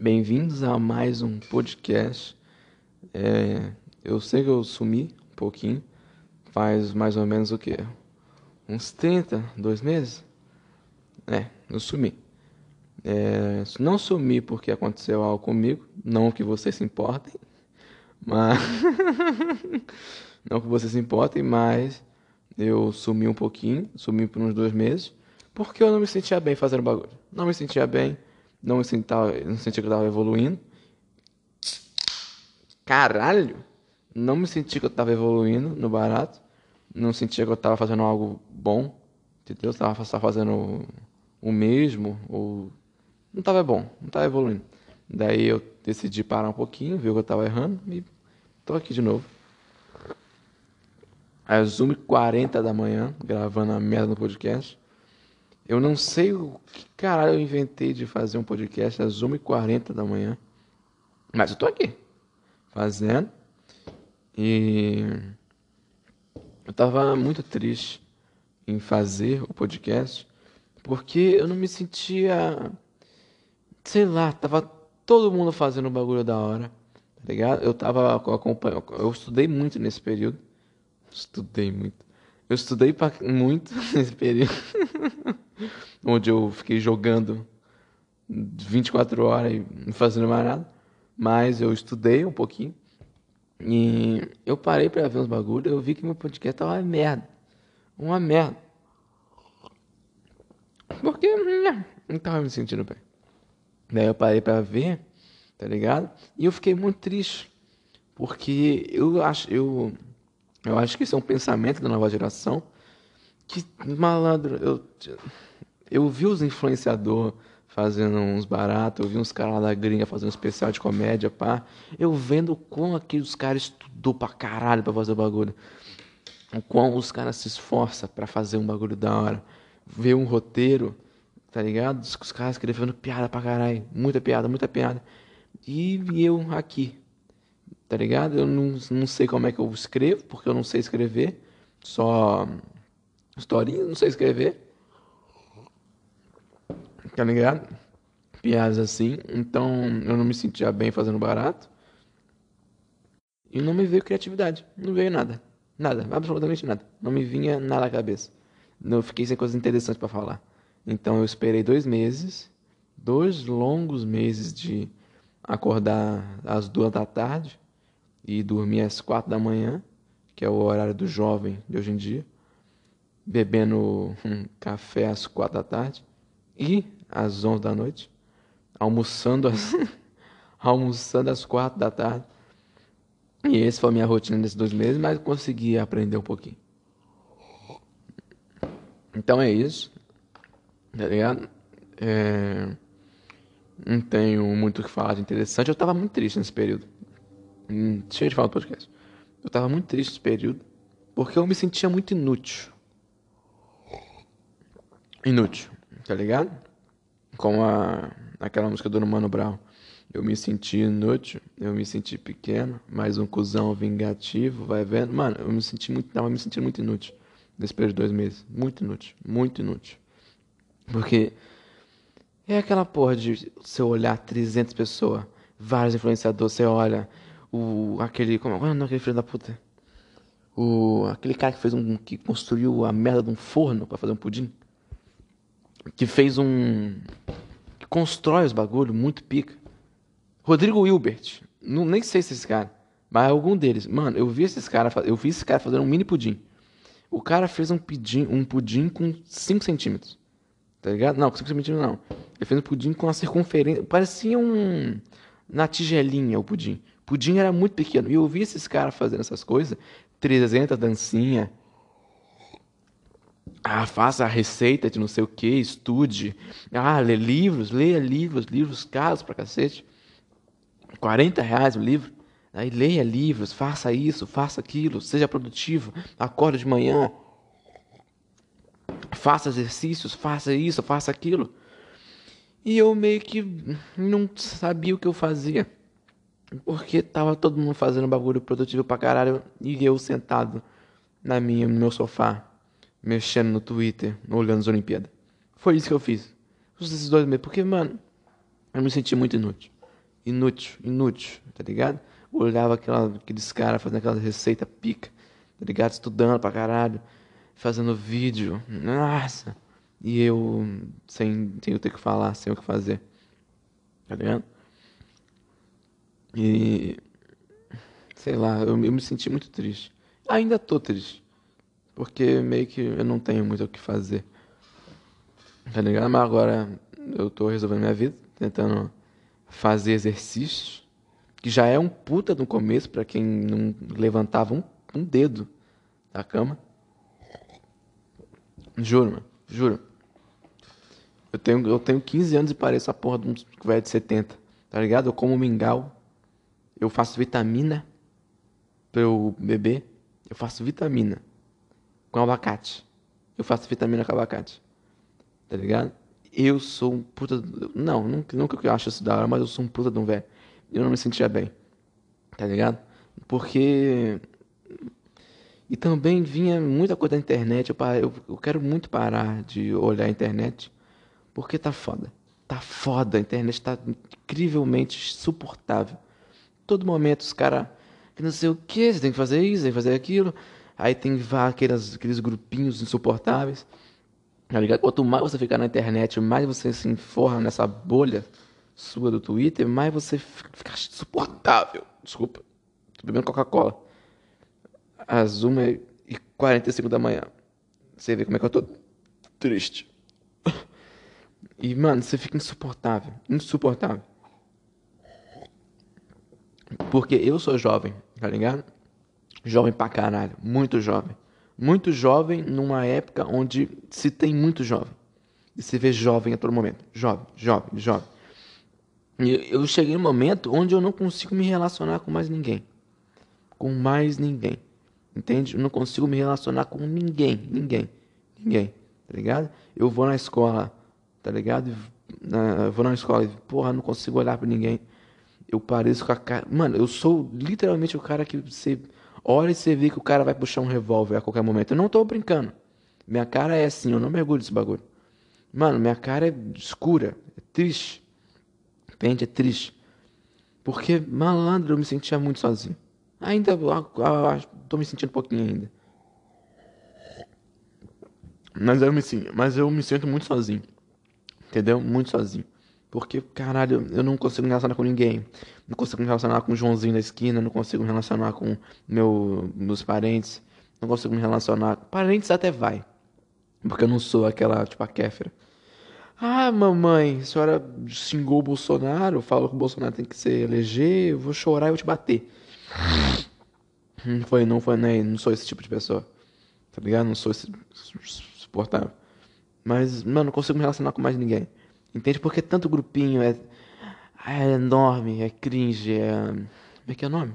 Bem-vindos a mais um podcast. É, eu sei que eu sumi um pouquinho, faz mais ou menos o que? Uns 30, dois meses? É, eu sumi. É, não sumi porque aconteceu algo comigo, não que vocês se importem, mas. não que vocês se importem, mas eu sumi um pouquinho, sumi por uns dois meses, porque eu não me sentia bem fazendo bagulho. Não me sentia bem, não me sentia, não sentia que eu estava evoluindo. Caralho! Não me sentia que eu estava evoluindo no barato, não sentia que eu estava fazendo algo bom, entendeu? Eu estava só fazendo o mesmo, ou não estava bom, não estava evoluindo. Daí eu decidi parar um pouquinho, ver o que eu estava errando e tô aqui de novo. Às 1h40 da manhã, gravando a merda no podcast. Eu não sei o que caralho eu inventei de fazer um podcast às 1h40 da manhã. Mas eu tô aqui, fazendo. E eu tava muito triste em fazer o podcast, porque eu não me sentia sei lá, tava todo mundo fazendo um bagulho da hora, tá ligado? Eu tava eu estudei muito nesse período. Estudei muito. Eu estudei pra, muito nesse período. onde eu fiquei jogando 24 horas e não fazendo mais nada. Mas eu estudei um pouquinho. E eu parei pra ver uns bagulhos eu vi que meu podcast tava uma merda. Uma merda. Porque né, não tava me sentindo bem. Daí eu parei para ver, tá ligado? E eu fiquei muito triste, porque eu acho, eu, eu acho que isso é um pensamento da nova geração, que malandro, eu, eu vi os influenciadores fazendo uns baratos, eu vi uns caras lá da gringa fazendo um especial de comédia, pá. Eu vendo como aqueles caras estudou pra caralho pra fazer o bagulho. O quão os caras se esforçam para fazer um bagulho da hora. Ver um roteiro tá ligado? Os, caras escrevendo piada pra caralho, muita piada, muita piada. E eu aqui, tá ligado? Eu não, não sei como é que eu escrevo, porque eu não sei escrever, só historinha, não sei escrever. Tá ligado? Piadas assim, então eu não me sentia bem fazendo barato. E não me veio criatividade, não veio nada. Nada, absolutamente nada. Não me vinha nada à cabeça. Eu fiquei sem coisas interessantes para falar. Então eu esperei dois meses, dois longos meses de acordar às duas da tarde e dormir às quatro da manhã, que é o horário do jovem de hoje em dia, bebendo um café às quatro da tarde e às onze da noite, almoçando às, almoçando às quatro da tarde. E essa foi a minha rotina nesses dois meses, mas consegui aprender um pouquinho. Então é isso. Tá ligado? É... Não tenho muito o que falar de interessante. Eu tava muito triste nesse período. Hum, Cheio de falar do podcast. Eu tava muito triste nesse período. Porque eu me sentia muito inútil. Inútil, tá ligado? Com a, aquela música do Mano Brown. Eu me senti inútil, eu me senti pequeno, mais um cuzão vingativo, vai vendo. Mano, eu me senti muito, tava me sentindo muito inútil nesse período de dois meses. Muito inútil, muito inútil. Porque é aquela porra de você olhar 300 pessoas, vários influenciadores, você olha o aquele, como é o nome aquele filho da puta? O aquele cara que fez um que construiu a merda de um forno para fazer um pudim, que fez um que constrói os bagulho muito pica. Rodrigo Hilbert, não nem sei se esse cara, mas é algum deles. Mano, eu vi esses cara, eu vi esse cara fazendo um mini pudim. O cara fez um pudim, um pudim com 5 centímetros. Tá ligado? Não, com 5 centímetros não. Ele fez um pudim com uma circunferência. Parecia um. Na tigelinha o pudim. O pudim era muito pequeno. E eu vi esses caras fazendo essas coisas. 300 dancinha. Ah, faça a receita de não sei o que, estude. Ah, lê livros, leia livros, livros caros pra cacete. 40 reais o livro. Aí leia livros, faça isso, faça aquilo, seja produtivo, acorde de manhã, faça exercícios, faça isso, faça aquilo. E eu meio que não sabia o que eu fazia. Porque tava todo mundo fazendo bagulho produtivo pra caralho e eu sentado na minha, no meu sofá, mexendo no Twitter, olhando as Olimpíadas. Foi isso que eu fiz. Esses dois meses. Porque, mano, eu me senti muito inútil. Inútil, inútil, tá ligado? Olhava aquela, aqueles caras fazendo aquela receita pica, tá ligado? Estudando pra caralho, fazendo vídeo. Nossa! E eu sem, sem ter que falar, sem o que fazer. Tá ligado? E. Sei lá, eu, eu me senti muito triste. Ainda tô triste. Porque meio que eu não tenho muito o que fazer. Tá ligado? Mas agora eu tô resolvendo minha vida, tentando fazer exercícios. Que já é um puta no começo para quem não levantava um, um dedo da cama. Juro, mano. Juro. Eu tenho, eu tenho 15 anos e pareço a porra de um velho de 70. Tá ligado? Eu como mingau. Eu faço vitamina pra eu beber. Eu faço vitamina com abacate. Eu faço vitamina com abacate. Tá ligado? Eu sou um puta. Não, nunca, nunca que eu acho isso da hora, mas eu sou um puta de um velho. Eu não me sentia bem. Tá ligado? Porque. E também vinha muita coisa da internet. Eu, eu, eu quero muito parar de olhar a internet. Porque tá foda. Tá foda. A internet tá incrivelmente suportável. Todo momento os caras. Que não sei o que, você tem que fazer isso, tem que fazer aquilo. Aí tem aqueles, aqueles grupinhos insuportáveis. Tá ligado? Quanto mais você ficar na internet, mais você se informa nessa bolha sua do Twitter, mais você fica insuportável. Desculpa. Tô bebendo Coca-Cola. Às 1h45 da manhã. Você vê como é que eu tô triste. E, mano, você fica insuportável. Insuportável. Porque eu sou jovem, tá ligado? Jovem pra caralho. Muito jovem. Muito jovem numa época onde se tem muito jovem. E se vê jovem a todo momento. Jovem, jovem, jovem. E eu cheguei num momento onde eu não consigo me relacionar com mais ninguém. Com mais ninguém. Entende? Eu não consigo me relacionar com ninguém. Ninguém. Ninguém. Tá ligado? Eu vou na escola tá ligado? Eu vou na escola e, porra, não consigo olhar pra ninguém. Eu pareço com a cara. Mano, eu sou literalmente o cara que você olha e você vê que o cara vai puxar um revólver a qualquer momento. Eu não tô brincando. Minha cara é assim, eu não mergulho nesse bagulho. Mano, minha cara é escura, é triste. Entende? É triste. Porque, malandro, eu me sentia muito sozinho. Ainda, tô me sentindo um pouquinho ainda. Mas eu me, mas eu me sinto muito sozinho. Entendeu? Muito sozinho. Porque, caralho, eu não consigo me relacionar com ninguém. Não consigo me relacionar com o Joãozinho da esquina, não consigo me relacionar com meu, meus parentes. Não consigo me relacionar. Parentes até vai. Porque eu não sou aquela, tipo, a Kéfera. Ah, mamãe, a senhora xingou o Bolsonaro, falou que o Bolsonaro tem que se eleger, eu vou chorar e vou te bater. Não foi, não foi, nem, não sou esse tipo de pessoa. Tá ligado? Não sou esse suportável. Mas, mano, não consigo me relacionar com mais ninguém. Entende? Porque tanto grupinho é, é enorme, é cringe, é. Como é que é o nome?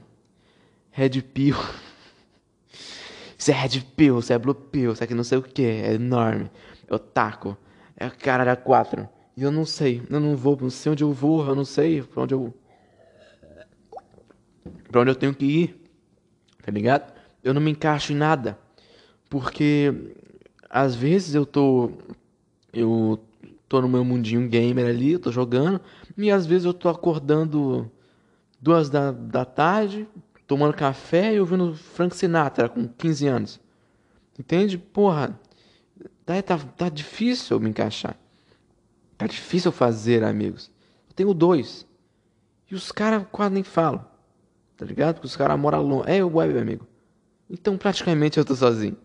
Red Pill. Isso é Red Pill, isso é Blue Pill, isso é que não sei o que, é enorme. É otaku. É cara da quatro. E eu não sei, eu não vou, não sei onde eu vou, eu não sei pra onde eu. Pra onde eu tenho que ir. Tá ligado? Eu não me encaixo em nada. Porque às vezes eu tô eu tô no meu mundinho gamer ali, tô jogando, e às vezes eu tô acordando duas da, da tarde, tomando café e ouvindo Frank Sinatra com 15 anos. Entende? Porra, tá, tá, tá difícil eu me encaixar. Tá difícil eu fazer amigos. Eu tenho dois. E os caras quase nem falam. Tá ligado? Porque os caras moram longe. É o web, amigo. Então praticamente eu tô sozinho.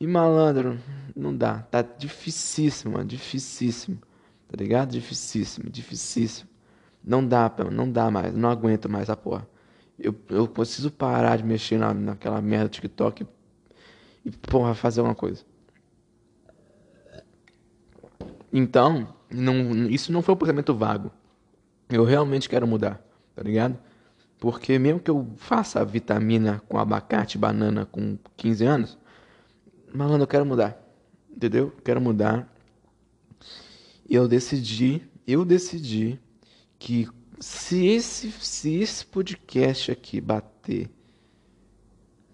E malandro, não dá. Tá dificílimo, mano. Dificíssimo. Tá ligado? Dificíssimo, dificíssimo. Não dá, não dá mais. Não aguento mais a porra. Eu, eu preciso parar de mexer na, naquela merda do TikTok e, porra, fazer alguma coisa. Então, não, isso não foi um pensamento vago. Eu realmente quero mudar, tá ligado? Porque mesmo que eu faça vitamina com abacate, banana com 15 anos, malandro, eu quero mudar. Entendeu? Quero mudar. E eu decidi, eu decidi que se esse, se esse podcast aqui bater,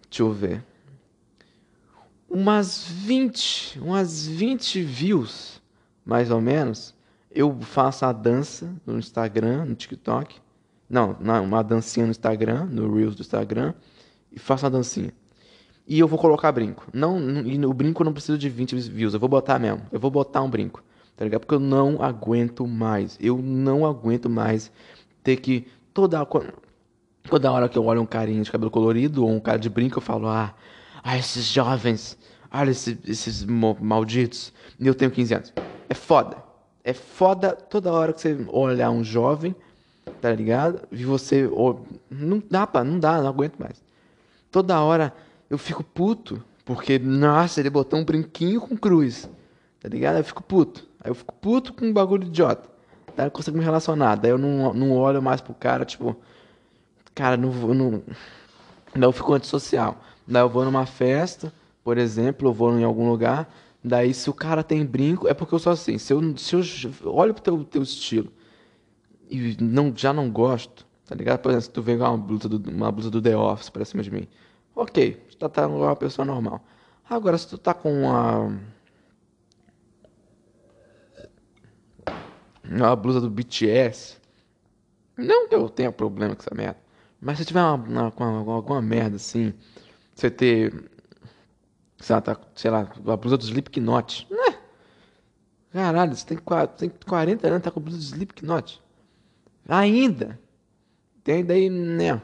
deixa eu ver, umas 20, umas 20 views, mais ou menos, eu faço a dança no Instagram, no TikTok. Não, uma dancinha no Instagram, no Reels do Instagram, e faço uma dancinha. E eu vou colocar brinco. Não, e o brinco não precisa de 20 views, eu vou botar mesmo. Eu vou botar um brinco, tá ligado? Porque eu não aguento mais. Eu não aguento mais ter que toda toda hora que eu olho um carinha de cabelo colorido ou um cara de brinco, eu falo: "Ah, ah esses jovens, olha esses, esses malditos. E eu tenho 15 anos". É foda. É foda toda hora que você olhar um jovem, tá ligado? E você não dá, pá, não dá, não aguento mais. Toda hora eu fico puto, porque, nossa, ele botou um brinquinho com cruz, tá ligado? Eu fico puto. Aí eu fico puto com um bagulho idiota. Daí eu consigo me relacionar. Daí eu não, não olho mais pro cara, tipo, cara, não vou. Não... Daí eu fico antissocial. Daí eu vou numa festa, por exemplo, eu vou em algum lugar. Daí, se o cara tem brinco, é porque eu sou assim. Se eu, se eu olho pro teu, teu estilo e não, já não gosto, tá ligado? Por exemplo, se tu com uma blusa do, uma blusa do The Office pra cima de mim. Ok, tu tá, tá uma pessoa normal. Agora, se tu tá com uma. Uma blusa do BTS. Não que eu tenha problema com essa merda. Mas se tiver uma, uma, uma, alguma merda assim, você ter. Sei lá, tá, sei lá, a blusa do Slipknot. Né? Caralho, você tem, tem 40 anos, tá com a blusa do Slipknot. Ainda. Tem daí, né?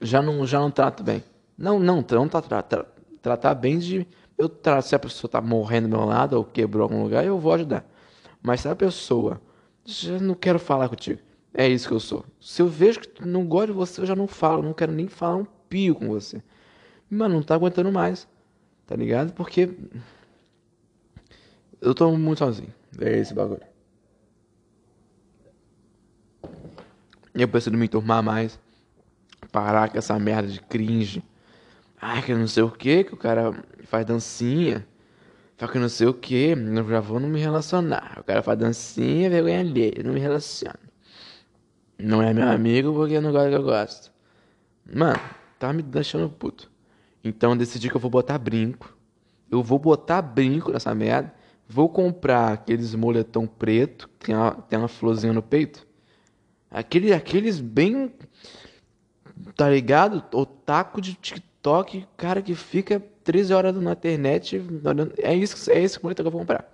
Já não, já não trato bem. Não, não, não tá, tra, tra, tratar bem de. Eu tra, se a pessoa tá morrendo do meu lado ou quebrou algum lugar, eu vou ajudar. Mas se a pessoa. Já não quero falar contigo. É isso que eu sou. Se eu vejo que não gosta de você, eu já não falo. Não quero nem falar um pio com você. Mano, não tá aguentando mais. Tá ligado? Porque. Eu tô muito sozinho. É esse bagulho. Eu preciso me enturmar mais. Parar com essa merda de cringe Ai, que não sei o que, que o cara faz dancinha. Fala que não sei o que, eu já vou não me relacionar. O cara faz dancinha, vergonha alheia, não me relaciono. Não é meu amigo porque não gosta que eu gosto. Mano, tá me deixando puto. Então eu decidi que eu vou botar brinco. Eu vou botar brinco nessa merda. Vou comprar aqueles moletom preto, que tem uma, tem uma florzinha no peito. Aquele, aqueles bem. Tá ligado? Otaku de TikTok TikTok, cara que fica 13 horas na internet. É isso, é esse moletom que eu vou comprar.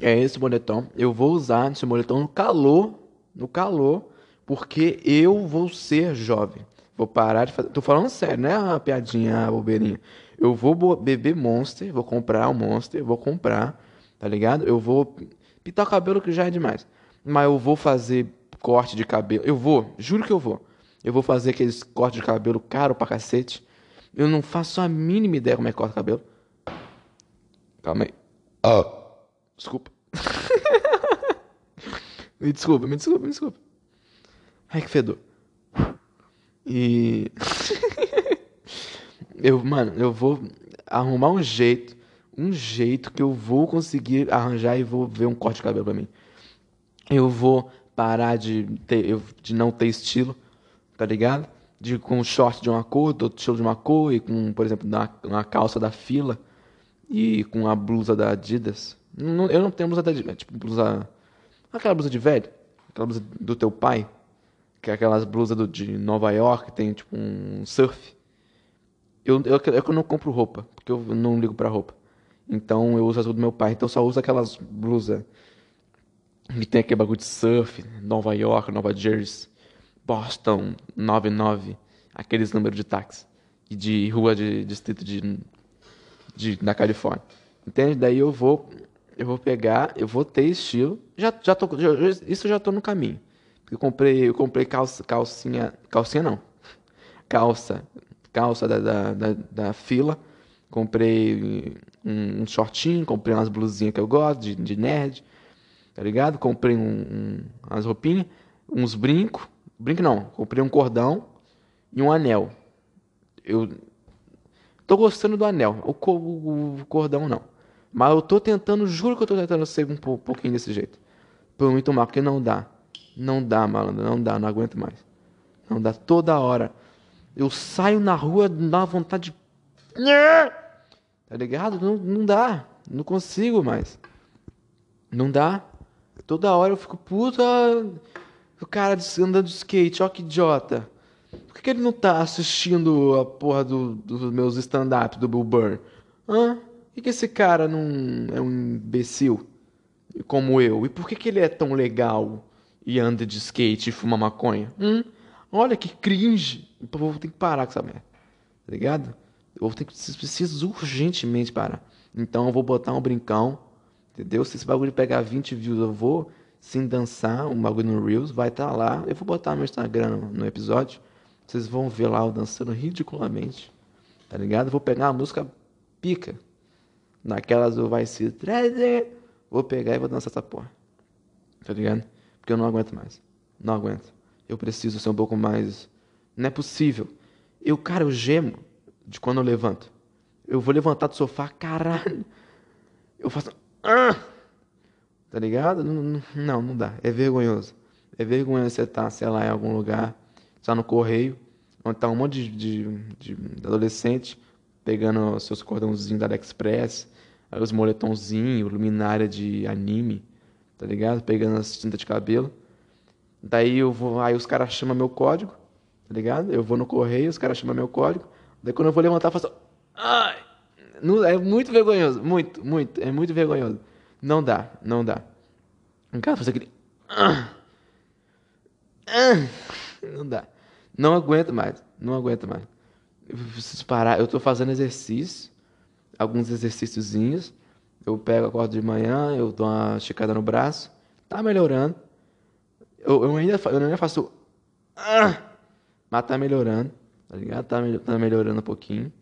É esse moletom. Eu vou usar esse moletom no calor. No calor. Porque eu vou ser jovem. Vou parar de fazer. Tô falando sério, não é uma piadinha, uma bobeirinha. Eu vou beber Monster. Vou comprar o um Monster. Vou comprar. Tá ligado? Eu vou pintar o cabelo que já é demais. Mas eu vou fazer corte de cabelo. Eu vou. Juro que eu vou. Eu vou fazer aqueles cortes de cabelo caro pra cacete. Eu não faço a mínima ideia como é que corta cabelo. Calma aí. Oh. Desculpa. me desculpa, me desculpa, me desculpa. Ai, que fedor. E. eu, mano, eu vou arrumar um jeito. Um jeito que eu vou conseguir arranjar e vou ver um corte de cabelo pra mim. Eu vou parar de, ter, de não ter estilo tá ligado? De, com um short de uma cor, do outro estilo de uma cor, e com, por exemplo, uma, uma calça da fila e com a blusa da Adidas. Não, eu não tenho blusa da Adidas, é tipo blusa. Aquela blusa de velho, aquela blusa do teu pai, que é aquelas blusas do, de Nova York, tem tipo um surf. Eu, eu, eu não compro roupa, porque eu não ligo pra roupa. Então eu uso as do meu pai. Então só uso aquelas blusas que tem aquele bagulho de surf, Nova York, Nova Jersey. Boston 99, aqueles números de táxi e de rua de distrito de, de na Califórnia. Entende? Daí eu vou eu vou pegar, eu vou ter estilo. Já já tô já, isso já tô no caminho. Eu comprei eu comprei calça, calcinha, calcinha não. Calça, calça da, da, da, da fila. Comprei um, um, shortinho, comprei umas blusinhas que eu gosto de, de nerd, tá ligado? Comprei um, um, umas roupinhas, uns brincos, Brinco não, comprei um cordão e um anel. Eu tô gostando do anel, o, co o cordão não. Mas eu tô tentando, juro que eu tô tentando ser um pouquinho desse jeito. Por muito mal, porque não dá. Não dá, malandro, não dá, não aguento mais. Não dá toda hora. Eu saio na rua, dá vontade de. Tá ligado? Não, não dá. Não consigo mais. Não dá. Toda hora eu fico, puta. O cara andando de skate, ó que idiota. Por que, ele não tá assistindo a porra do, dos meus stand-up do Bill Burr? Hã? Por que, que esse cara não é um imbecil como eu? E por que, que ele é tão legal e anda de skate e fuma maconha? Hum? Olha que cringe. Eu vou ter que parar com essa merda. Tá ligado? Eu vou ter que. Preciso urgentemente parar. Então eu vou botar um brincão. Entendeu? Se esse bagulho pegar 20 views, eu vou sim dançar um bagulho no Reels. Vai estar tá lá. Eu vou botar no Instagram no, episódio. Vocês vão ver lá eu dançando ridiculamente. Tá ligado? Eu vou pegar uma música pica. Naquelas do vai se trazer. Vou pegar e vou dançar essa porra. Tá ligado? Porque eu não aguento mais. Não aguento. Eu preciso ser um pouco mais. Não é possível. Eu, cara, eu gemo de quando eu levanto. Eu vou levantar do sofá, caralho. Eu faço. Ah! Tá ligado? Não, não, dá. É vergonhoso. É vergonhoso você estar, tá, sei lá, em algum lugar, está no correio, onde tá um monte de, de, de adolescente pegando seus cordãozinhos da AliExpress, os moletomzinhos, luminária de anime, tá ligado? Pegando as tintas de cabelo. Daí eu vou, aí os caras chamam meu código, tá ligado? Eu vou no correio, os caras chamam meu código. Daí quando eu vou levantar, eu faço. Ai! É muito vergonhoso, muito, muito, é muito vergonhoso. Não dá, não dá. Cara faz aquele. Não dá. Não aguento mais, não aguento mais. Eu preciso parar. Eu tô fazendo exercício, alguns exercíciozinhos. Eu pego, acordo de manhã, eu dou uma esticada no braço. Tá melhorando. Eu, eu, ainda, eu ainda faço. Mas tá melhorando, tá ligado? Tá, tá melhorando um pouquinho.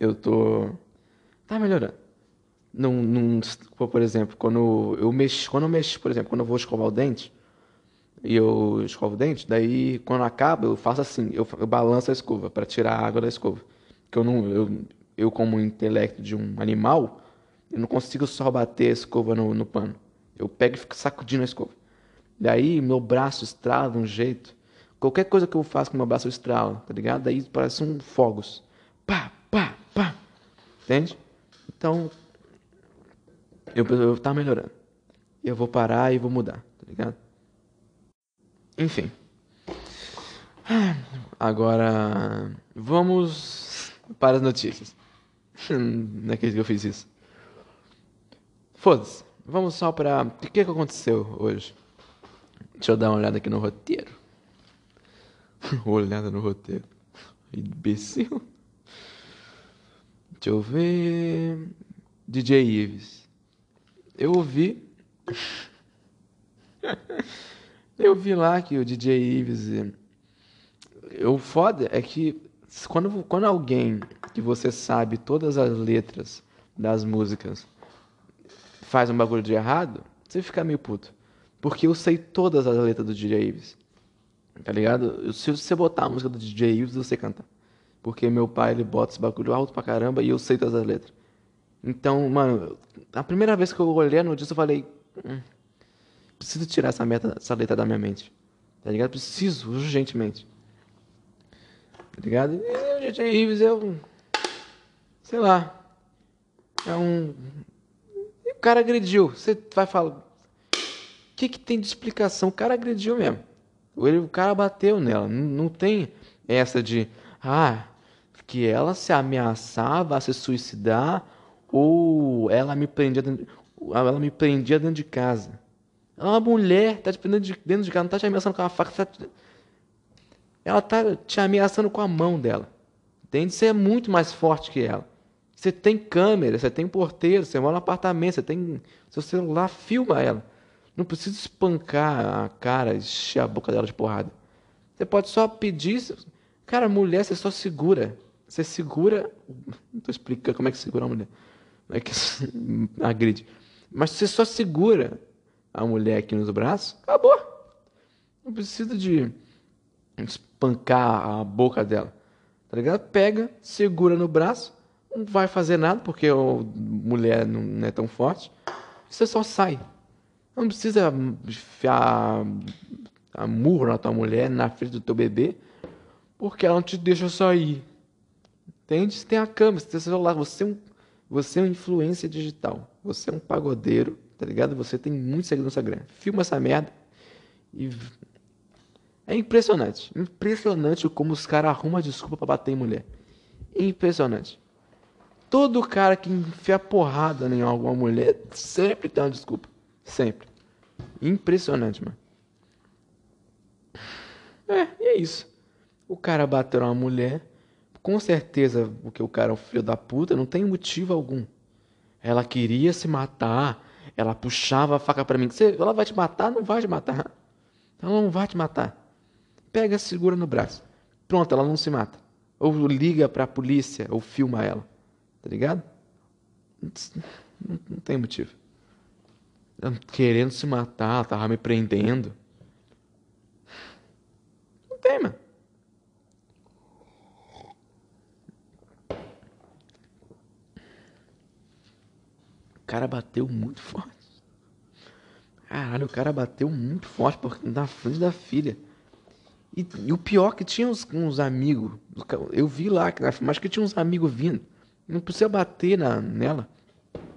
Eu tô. Tá melhorando. Num, num, por exemplo, quando eu mexo, quando eu mexo, por exemplo, quando eu vou escovar o dente, e eu escovo o dente, daí quando acaba, eu faço assim, eu, eu balanço a escova para tirar a água da escova. Porque eu não, eu, eu como intelecto de um animal, eu não consigo só bater a escova no, no pano. Eu pego e fico sacudindo a escova. Daí meu braço estrala um jeito. Qualquer coisa que eu faço com meu braço eu estralo, tá ligado? Daí parece um fogos. Pá, pá, pá. Entende? Então, eu, eu tá melhorando. Eu vou parar e vou mudar, tá ligado? Enfim. Agora, vamos para as notícias. Não acredito que eu fiz isso. Foda-se. Vamos só para. O que, que aconteceu hoje? Deixa eu dar uma olhada aqui no roteiro. olhada no roteiro. Imbecil. Deixa eu ver. DJ Ives. Eu ouvi. eu vi lá que o DJ Ives. O foda é que quando, quando alguém que você sabe todas as letras das músicas faz um bagulho de errado, você fica meio puto. Porque eu sei todas as letras do DJ Ives. Tá ligado? Se você botar a música do DJ Ives, você canta. Porque meu pai, ele bota esse bagulho alto pra caramba e eu sei todas as letras. Então, mano, a primeira vez que eu olhei a notícia, eu falei... Hum, preciso tirar essa, meta, essa letra da minha mente. Tá ligado? Preciso, urgentemente. Tá ligado? E o DJ Ives é um... Sei lá. É um... E o cara agrediu. Você vai falar o que, que tem de explicação? O cara agrediu mesmo. Ele, o cara bateu nela. Não tem essa de, ah, que ela se ameaçava a se suicidar ou ela me prendia dentro, ela me prendia dentro de casa. Ela é uma mulher, tá te prendendo de, dentro de casa, não tá te ameaçando com a faca, tá, ela tá te ameaçando com a mão dela. Entende? Você é muito mais forte que ela. Você tem câmera, você tem porteiro, você mora no apartamento, você tem seu celular, filma ela. Não precisa espancar a cara, encher a boca dela de porrada. Você pode só pedir. Cara, mulher, você só segura. Você segura. Não estou explicando como é que segura a mulher. É que agride. Mas você só segura a mulher aqui nos braços, acabou. Não precisa de espancar a boca dela. Tá ligado? Pega, segura no braço, não vai fazer nada, porque a mulher não é tão forte. Você só sai. Não precisa enfiar a murro na tua mulher, na frente do teu bebê, porque ela não te deixa sair. Entende? Você tem a câmera, você tem o celular, você é um, Você é um influência digital. Você é um pagodeiro, tá ligado? Você tem muito seguidor no Instagram. Filma essa merda e. É impressionante. Impressionante como os caras arrumam desculpa para bater em mulher. Impressionante. Todo cara que enfia porrada em alguma mulher sempre tem uma desculpa. Sempre. Impressionante, mano. É, e é isso. O cara bateu uma mulher. Com certeza, porque o cara é um filho da puta, não tem motivo algum. Ela queria se matar. Ela puxava a faca para mim. Você, ela vai te matar? Não vai te matar. Ela não vai te matar. Pega, segura no braço. Pronto, ela não se mata. Ou liga pra polícia, ou filma ela. Tá ligado? Não, não tem motivo. Querendo se matar, tava me prendendo. Não tem, mano. O cara bateu muito forte. Caralho, o cara bateu muito forte porque na frente da filha. E, e o pior que tinha uns, uns amigos. Eu vi lá, mas que tinha uns amigos vindo. Não precisa bater na, nela.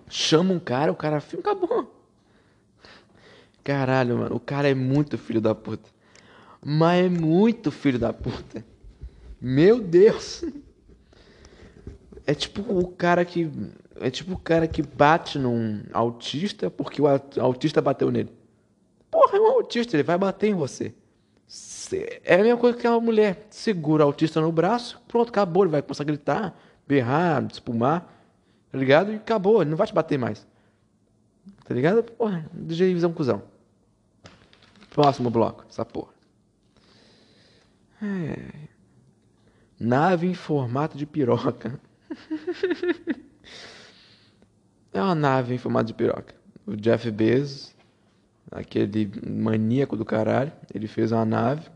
Chama um cara, o cara filma, acabou. Caralho, mano, o cara é muito filho da puta. Mas é muito filho da puta. Meu Deus. É tipo o cara que. É tipo o cara que bate num autista porque o autista bateu nele. Porra, é um autista, ele vai bater em você. É a mesma coisa que uma mulher. Segura o autista no braço, pronto, acabou. Ele vai começar a gritar, berrar, espumar. Tá ligado? E acabou, ele não vai te bater mais. Tá ligado? Porra, DJ Visão Cusão. Próximo bloco, essa porra. É. Nave em formato de piroca. é uma nave em formato de piroca. O Jeff Bezos, aquele maníaco do caralho, ele fez uma nave.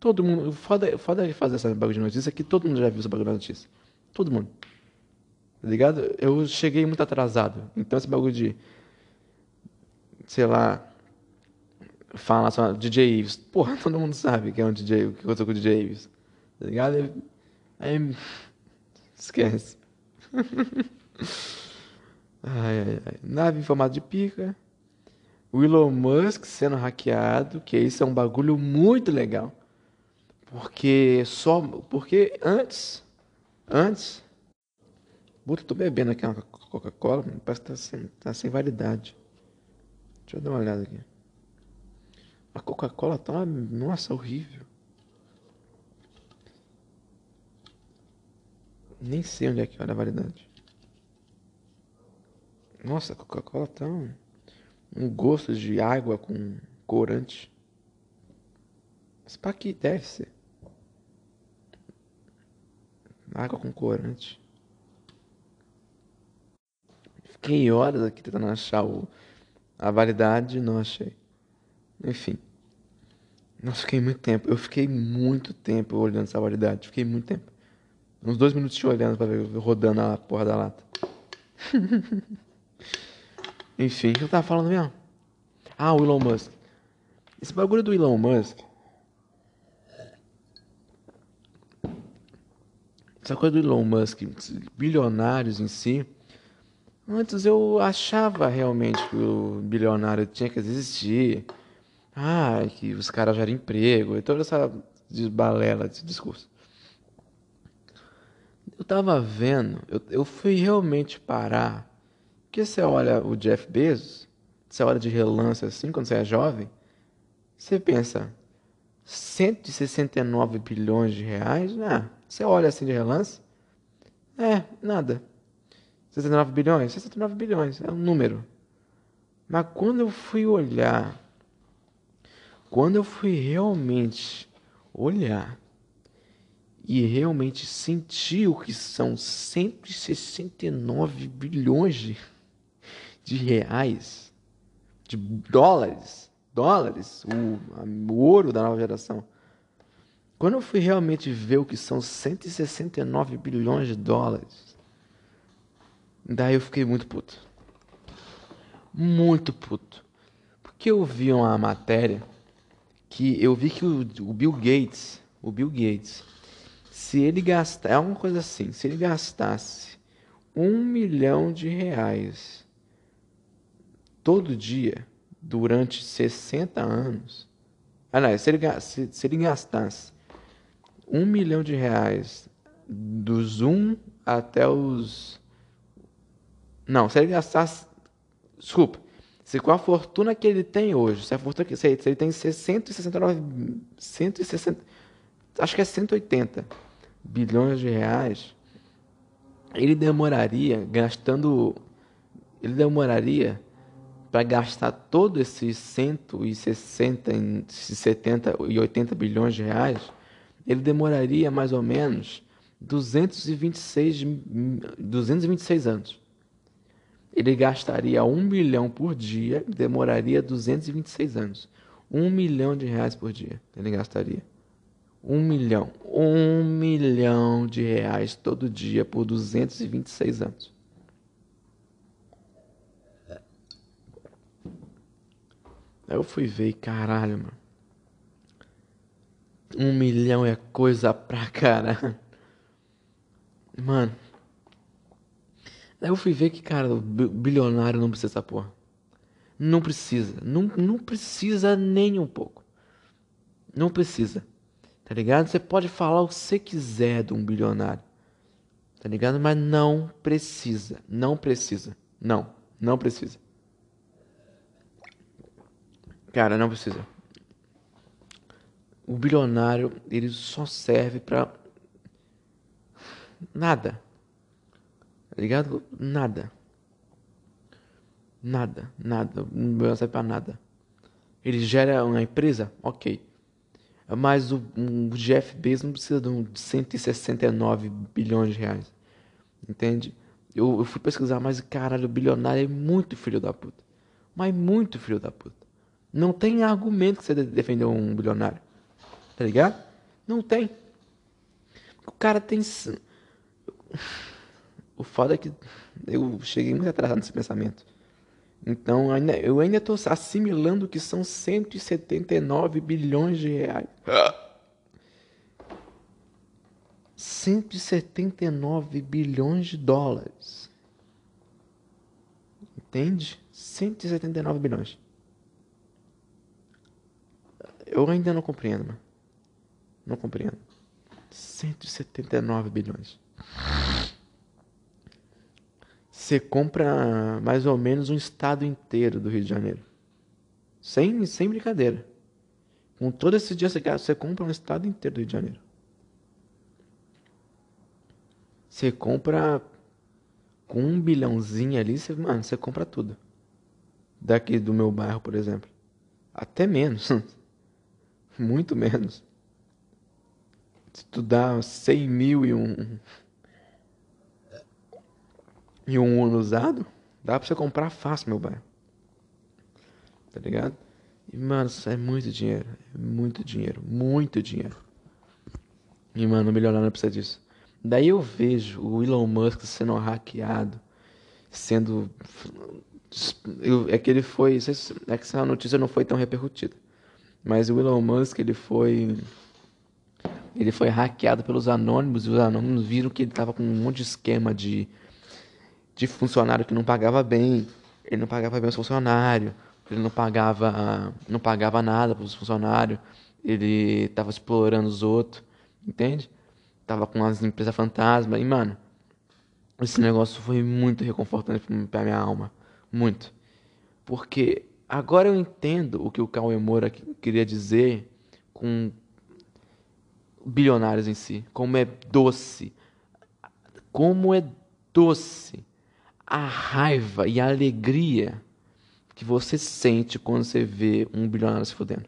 Todo mundo. Foda, foda de fazer essa bagulho de notícia que todo mundo já viu essa bagulho de notícia. Todo mundo. Tá ligado? Eu cheguei muito atrasado. Então esse bagulho de. Sei lá. Fala só DJ Ives. Porra, todo mundo sabe que é um DJ, o que eu tô com o DJ Ives. Tá ligado? Aí. Esquece. ai, ai, ai. Nave em formato de pica. O Elon Musk sendo hackeado, que isso é um bagulho muito legal. Porque só. Porque antes. Antes. Puta, tô bebendo aqui uma Coca-Cola, parece que tá sem, tá sem validade. Deixa eu dar uma olhada aqui. A Coca-Cola tá. Nossa, horrível. Nem sei onde é que olha a validade. Nossa, a Coca-Cola tá um, um, gosto de água com corante. Mas pra que deve ser? Água com corante. Fiquei horas aqui tentando achar o, a validade não achei. Enfim. Nossa, fiquei muito tempo. Eu fiquei muito tempo olhando essa validade. Fiquei muito tempo. Uns dois minutos olhando pra ver, rodando a porra da lata. Enfim, o que eu tava falando mesmo? Ah, o Elon Musk. Esse bagulho do Elon Musk. Essa coisa do Elon Musk, bilionários em si. Antes eu achava realmente que o bilionário tinha que existir. Ah, que os caras geram emprego. E toda essa balela desse discurso eu tava vendo, eu, eu fui realmente parar. Porque você olha o Jeff Bezos, você olha de relance assim, quando você é jovem, você pensa, 169 bilhões de reais? Ah, você olha assim de relance, é, nada. 69 bilhões? 69 bilhões, é um número. Mas quando eu fui olhar, quando eu fui realmente olhar e realmente sentir o que são 169 bilhões de, de reais, de dólares, dólares, o, o ouro da nova geração. Quando eu fui realmente ver o que são 169 bilhões de dólares, daí eu fiquei muito puto. Muito puto. Porque eu vi uma matéria que eu vi que o, o Bill Gates, o Bill Gates, se ele gastar, é uma coisa assim, se ele gastasse um milhão de reais todo dia durante 60 anos. Ah, não, se ele, se, se ele gastasse um milhão de reais dos um até os. Não, se ele gastasse. Desculpa. Se com a fortuna que ele tem hoje, se a fortuna que se ele tem 169 160 acho que é 180 bilhões de reais, ele demoraria gastando ele demoraria para gastar todos esses 160, 70 e 80 bilhões de reais, ele demoraria mais ou menos 226, 226 anos. Ele gastaria 1 bilhão por dia, demoraria 226 anos. 1 milhão de reais por dia ele gastaria. 1 milhão. 1 milhão de reais todo dia por 226 anos. Aí eu fui ver caralho, mano. Um milhão é coisa pra caralho. Mano. Aí eu fui ver que, cara, o bilionário não precisa dessa porra. Não precisa. Não, não precisa nem um pouco. Não precisa. Tá ligado? Você pode falar o que você quiser de um bilionário. Tá ligado? Mas não precisa. Não precisa. Não. Não precisa. Cara, não precisa. O bilionário, ele só serve pra nada. Tá ligado? Nada. Nada, nada. Não serve pra nada. Ele gera uma empresa? Ok. Mas o, o Jeff Bezos não precisa de, um, de 169 bilhões de reais. Entende? Eu, eu fui pesquisar, mas caralho, o bilionário é muito filho da puta. Mas muito filho da puta. Não tem argumento que você defendeu um bilionário. Tá ligado? Não tem. O cara tem. O foda é que eu cheguei muito atrasado nesse pensamento. Então eu ainda estou assimilando que são 179 bilhões de reais. 179 bilhões de dólares. Entende? 179 bilhões. Eu ainda não compreendo, mano. Não compreendo. 179 bilhões. Você compra mais ou menos um estado inteiro do Rio de Janeiro. Sem, sem brincadeira. Com todo esse dia você, você compra um estado inteiro do Rio de Janeiro. Você compra com um bilhãozinho ali, você, mano, você compra tudo. Daqui do meu bairro, por exemplo. Até menos. Muito menos. Se tu dá 100 mil e um. E um Uno usado, dá pra você comprar fácil, meu bairro. Tá ligado? E, mano, isso é muito dinheiro. É muito dinheiro. Muito dinheiro. E, mano, o milionário precisa disso. Daí eu vejo o Elon Musk sendo hackeado, sendo. É que ele foi. É que essa notícia não foi tão repercutida. Mas o Elon Musk, ele foi. Ele foi hackeado pelos anônimos e os anônimos viram que ele estava com um monte de esquema de, de funcionário que não pagava bem. Ele não pagava bem os funcionários. Ele não pagava, não pagava nada para os funcionários. Ele estava explorando os outros. Entende? Tava com as empresas fantasma. E, mano, esse negócio foi muito reconfortante para minha alma. Muito. Porque Agora eu entendo o que o Cauê Moura queria dizer com bilionários em si. Como é doce. Como é doce a raiva e a alegria que você sente quando você vê um bilionário se fudendo.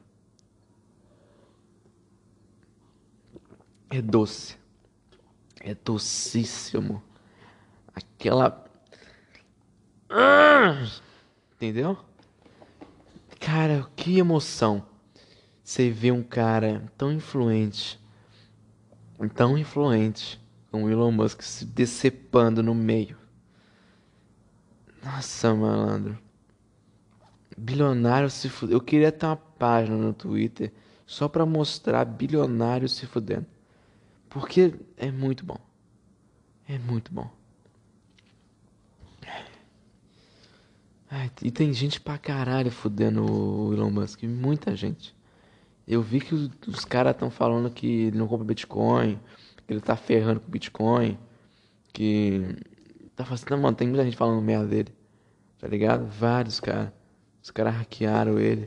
É doce. É docíssimo. Aquela. Entendeu? Cara, que emoção. Você vê um cara tão influente, tão influente, como o Elon Musk se decepando no meio. Nossa, malandro. Bilionário se fudendo. Eu queria ter uma página no Twitter só pra mostrar bilionário se fudendo. Porque é muito bom. É muito bom. Ai, e tem gente pra caralho fudendo o Elon Musk. Muita gente. Eu vi que os, caras estão falando que ele não compra Bitcoin, que ele tá ferrando com Bitcoin, que tá fazendo. Mano, tem muita gente falando merda dele. Tá ligado? Vários caras. Os caras hackearam ele.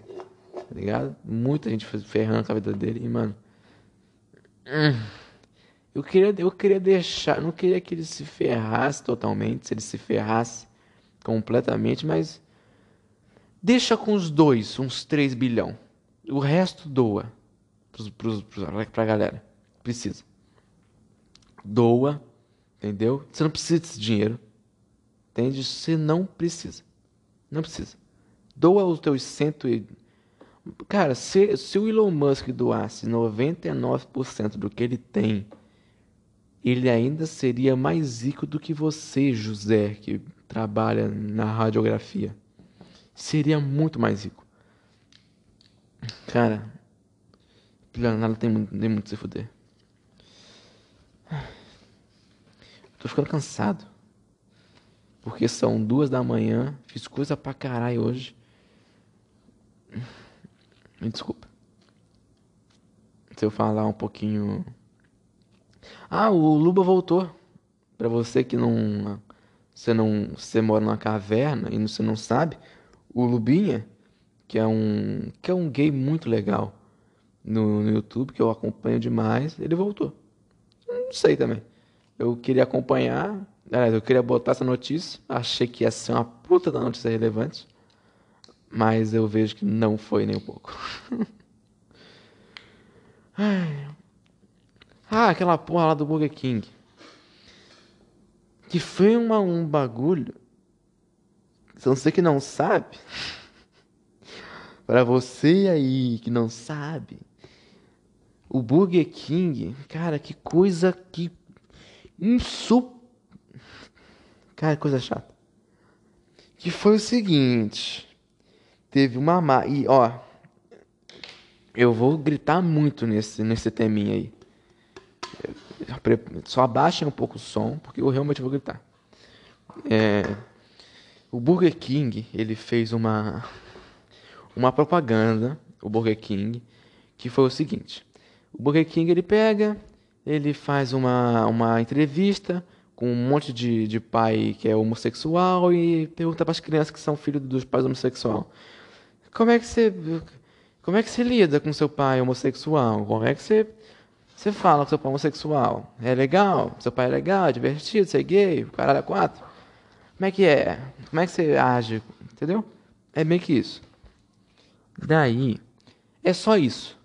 Tá ligado? Muita gente ferrando com a vida dele. E, mano. Hum, eu queria, eu queria deixar. Não queria que ele se ferrasse totalmente. Se ele se ferrasse completamente, mas. Deixa com os dois, uns 3 bilhão. O resto doa pros, pra galera. Precisa. Doa, entendeu? Você não precisa desse dinheiro. Entende? Você não precisa. Não precisa. Doa os teus cento e... Cara, se, se o Elon Musk doasse 99% do que ele tem, ele ainda seria mais rico do que você, José, que trabalha na radiografia. Seria muito mais rico. Cara, nada tem, tem muito se fuder. Tô ficando cansado. Porque são duas da manhã. Fiz coisa pra caralho hoje. Me desculpa. Se eu falar um pouquinho. Ah, o Luba voltou. Pra você que não. Você não. Você mora numa caverna e você não sabe. O Lubinha, que é um. Que é um gay muito legal no, no YouTube, que eu acompanho demais, ele voltou. Não sei também. Eu queria acompanhar, eu queria botar essa notícia. Achei que ia ser uma puta da notícia relevante. Mas eu vejo que não foi nem um pouco. ah, aquela porra lá do Burger King. Que foi uma, um bagulho. Você que não sabe. para você aí que não sabe. O Burger King, cara, que coisa que insuportável Cara, coisa chata. Que foi o seguinte. Teve uma. E, ó. Eu vou gritar muito nesse, nesse teminha aí. Só abaixem um pouco o som, porque eu realmente vou gritar. É, o Burger King, ele fez uma, uma propaganda, o Burger King, que foi o seguinte. O Burger King, ele pega, ele faz uma, uma entrevista com um monte de, de pai que é homossexual e pergunta para as crianças que são filhos dos pais homossexuais. Como é que você como é que você lida com seu pai homossexual? Como é que você você fala com seu pai homossexual? É legal? Seu pai é legal, é divertido, você é gay, caralho é quatro? Como é que é? Como é que você age? Entendeu? É meio que isso. Daí, é só isso.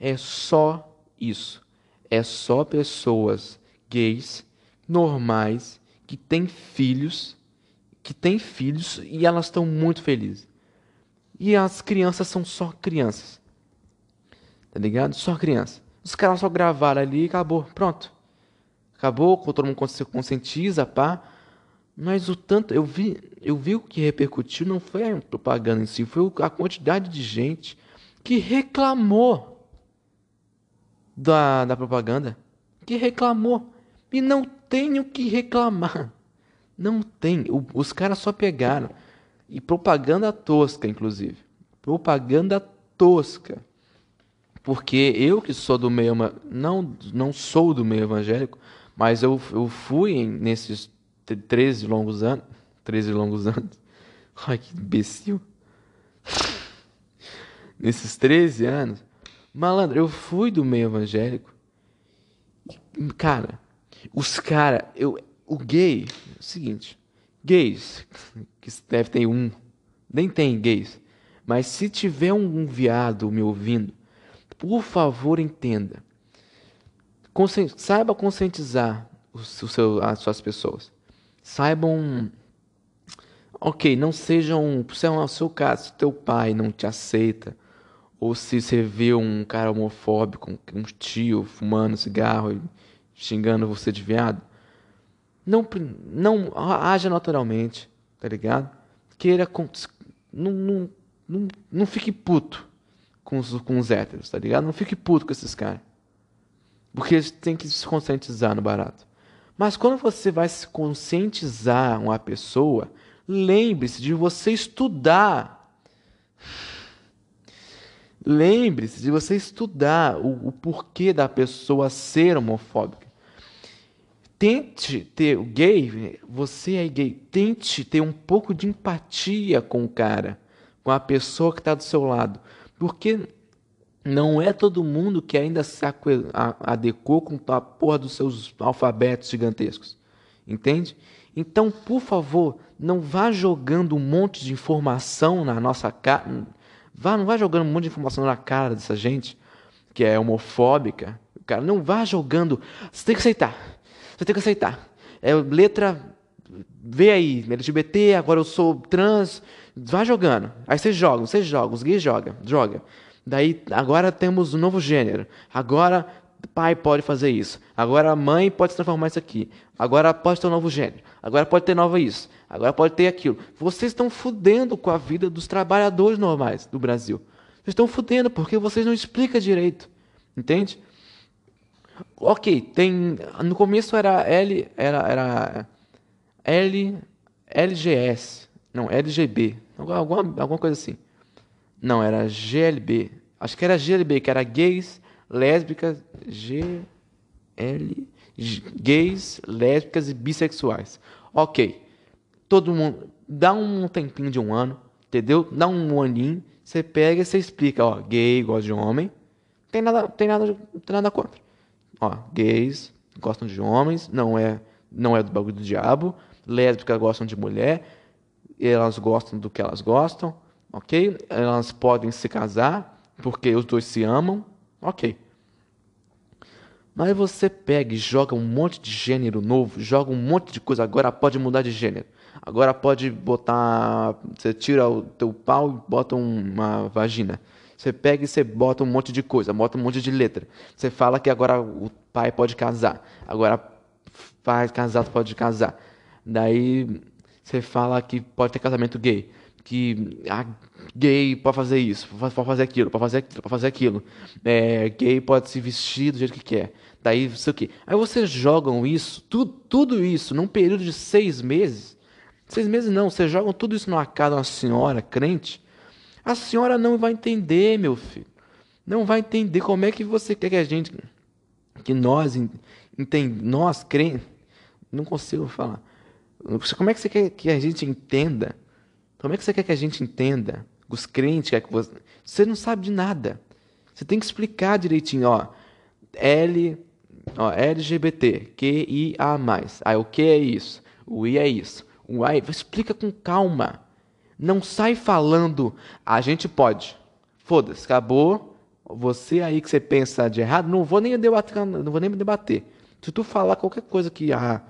É só isso. É só pessoas gays normais que têm filhos, que têm filhos e elas estão muito felizes. E as crianças são só crianças. Tá ligado? Só criança. Os caras só gravaram ali e acabou. Pronto. Acabou, todo mundo conscientiza, pá. Mas o tanto, eu vi, eu vi o que repercutiu não foi a propaganda em si, foi a quantidade de gente que reclamou da, da propaganda. Que reclamou. E não tenho que reclamar. Não tem. O, os caras só pegaram. E propaganda tosca, inclusive. Propaganda tosca. Porque eu que sou do meio. Não, não sou do meio evangélico, mas eu, eu fui nesses 13 longos anos. 13 longos anos. Ai, que imbecil. nesses 13 anos. Malandro, eu fui do meio evangélico. Cara, os caras, eu, o gay, é o seguinte, gays, que deve ter um, nem tem gays, mas se tiver um, um viado me ouvindo, por favor entenda, Consci, saiba conscientizar o, seu, as suas pessoas, saibam, ok, não sejam, se é o seu caso, se teu pai não te aceita, ou se você vê um cara homofóbico, um tio fumando cigarro xingando você de viado, não, não haja naturalmente, tá ligado? Queira. Não, não, não, não fique puto com os, com os héteros, tá ligado? Não fique puto com esses caras. Porque eles têm que se conscientizar no barato. Mas quando você vai se conscientizar uma pessoa, lembre-se de você estudar. Lembre-se de você estudar o, o porquê da pessoa ser homofóbica. Tente ter o gay, você é gay, tente ter um pouco de empatia com o cara, com a pessoa que está do seu lado. Porque não é todo mundo que ainda se adequou com a porra dos seus alfabetos gigantescos. Entende? Então, por favor, não vá jogando um monte de informação na nossa cara. Vá, não vá jogando um monte de informação na cara dessa gente que é homofóbica. Cara, não vá jogando. Você tem que aceitar. Você tem que aceitar. É letra. Vê aí, LGBT, agora eu sou trans. Vá jogando. Aí vocês jogam, vocês jogam, os gays jogam, joga. Daí agora temos um novo gênero. Agora pai pode fazer isso. Agora a mãe pode transformar isso aqui. Agora pode ter um novo gênero. Agora pode ter nova isso. Agora pode ter aquilo. Vocês estão fudendo com a vida dos trabalhadores normais do Brasil. Vocês estão fudendo porque vocês não explicam direito. Entende? Ok, tem. No começo era L. Era. era L. LGS. Não, LGB. Alguma, alguma coisa assim. Não, era GLB. Acho que era GLB, que era gays, lésbicas, GL. Gays, lésbicas e bissexuais. Ok. Todo mundo. Dá um tempinho de um ano, entendeu? Dá um aninho. Você pega e você explica, ó, gay gosta de homem. Tem nada, tem nada, tem nada contra. Ó, gays gostam de homens, não é, não é do bagulho do diabo. Lésbicas gostam de mulher, elas gostam do que elas gostam ok? Elas podem se casar porque os dois se amam, ok. Mas você pega e joga um monte de gênero novo, joga um monte de coisa, agora pode mudar de gênero. Agora pode botar. Você tira o teu pau e bota uma vagina. Você pega e você bota um monte de coisa, bota um monte de letra. Você fala que agora o pai pode casar. Agora pai casado pode casar. Daí você fala que pode ter casamento gay que ah, gay pode fazer isso, pode fazer aquilo, pode fazer aquilo, pode fazer aquilo. É, gay pode se vestir do jeito que quer. Daí, não sei o quê. Aí vocês jogam isso, tudo, tudo isso, num período de seis meses. Seis meses não, vocês jogam tudo isso numa casa de uma senhora crente. A senhora não vai entender, meu filho. Não vai entender como é que você quer que a gente, que nós, entende, nós crentes, não consigo falar. Como é que você quer que a gente entenda como é que você quer que a gente entenda? Os crentes quer que você. Você não sabe de nada. Você tem que explicar direitinho, ó. L, ó, LGBT, A. Aí o que é isso? O I é isso. O A, explica com calma. Não sai falando, a gente pode. Foda-se, acabou. Você aí que você pensa de errado, não vou nem debater, não vou nem debater. Se tu falar qualquer coisa que ah,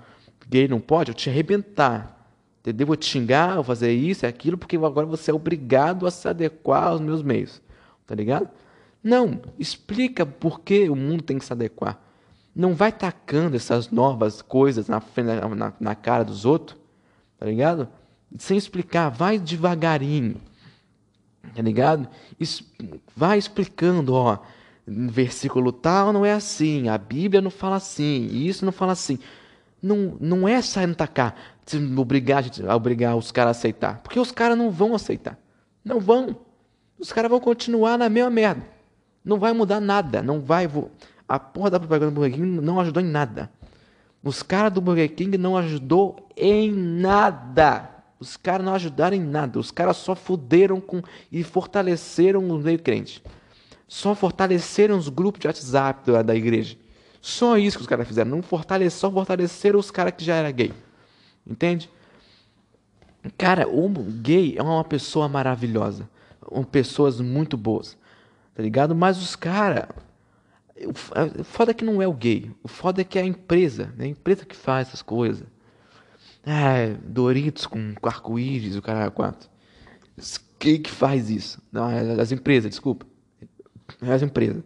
gay não pode, eu te arrebentar. Entendeu? Vou te xingar, vou fazer isso e aquilo, porque agora você é obrigado a se adequar aos meus meios. Tá ligado? Não, explica por que o mundo tem que se adequar. Não vai tacando essas novas coisas na, na, na cara dos outros, tá ligado? Sem explicar, vai devagarinho, tá ligado? Es, vai explicando, ó, versículo tal não é assim, a Bíblia não fala assim, isso não fala assim. Não, não é saindo tacar obrigar, obrigar os caras a aceitar. Porque os caras não vão aceitar. Não vão. Os caras vão continuar na mesma merda. Não vai mudar nada. Não vai. A porra da propaganda do Burger King não ajudou em nada. Os caras do Burger King não ajudou em nada. Os caras não ajudaram em nada. Os caras só fuderam com e fortaleceram o meio crente. Só fortaleceram os grupos de WhatsApp da, da igreja. Só isso que os caras fizeram. Não fortaleceram, só fortaleceram os caras que já eram gay. Entende? Cara, o gay é uma pessoa maravilhosa. Pessoas muito boas. Tá ligado? Mas os caras. O foda é que não é o gay. O foda é que é a empresa. É a empresa que faz essas coisas. É, Doritos com arco-íris, o cara quatro. Quem que faz isso? Não, é as empresas, desculpa. É as empresas.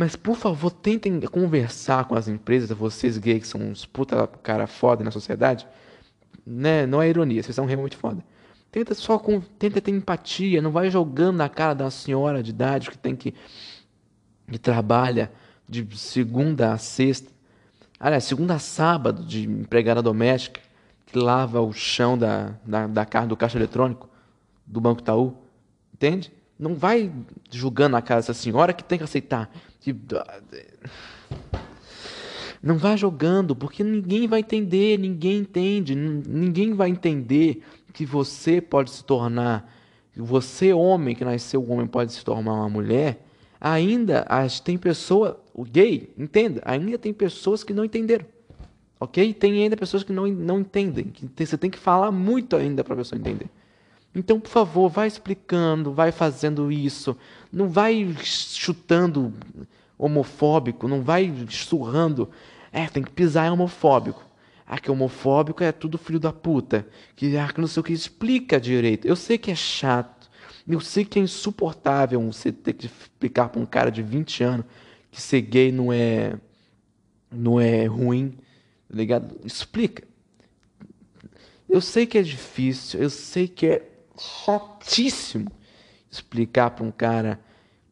Mas por favor, tentem conversar com as empresas, vocês gays que são uns puta cara foda na sociedade né? Não é ironia, vocês são realmente foda. Tenta só com, tenta ter empatia, não vai jogando na cara da senhora de idade que tem que que trabalha de segunda a sexta, aliás, segunda a sábado de empregada doméstica, que lava o chão da, da, da carne do caixa eletrônico do Banco Itaú. Entende? Não vai julgando a cara dessa senhora que tem que aceitar. Que... Não vai jogando, porque ninguém vai entender, ninguém entende, ninguém vai entender que você pode se tornar, você homem que nasceu homem pode se tornar uma mulher. Ainda as, tem pessoa, o gay, entenda, ainda tem pessoas que não entenderam. Ok? Tem ainda pessoas que não, não entendem. Que tem, você tem que falar muito ainda para a pessoa entender. Então, por favor, vai explicando, vai fazendo isso. Não vai chutando homofóbico, não vai surrando. É, tem que pisar é homofóbico. Ah, que homofóbico é tudo filho da puta. Que, ah, que não sei o que explica direito. Eu sei que é chato. Eu sei que é insuportável você ter que explicar para um cara de 20 anos que ser gay não é não é ruim, tá ligado? Explica. Eu sei que é difícil, eu sei que é chatíssimo explicar para um cara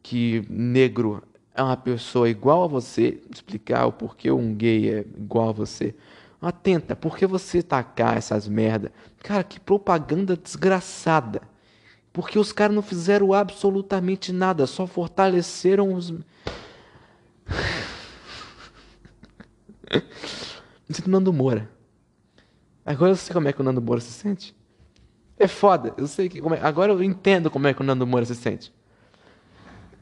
que negro é uma pessoa igual a você, explicar o porquê um gay é igual a você. Atenta, por que você tacar essas merda? Cara, que propaganda desgraçada. Porque os caras não fizeram absolutamente nada, só fortaleceram os. Me sinto Nando Moura. Agora eu sei como é que o Nando Moura se sente. É foda, eu sei que. É... Agora eu entendo como é que o Nando Moura se sente.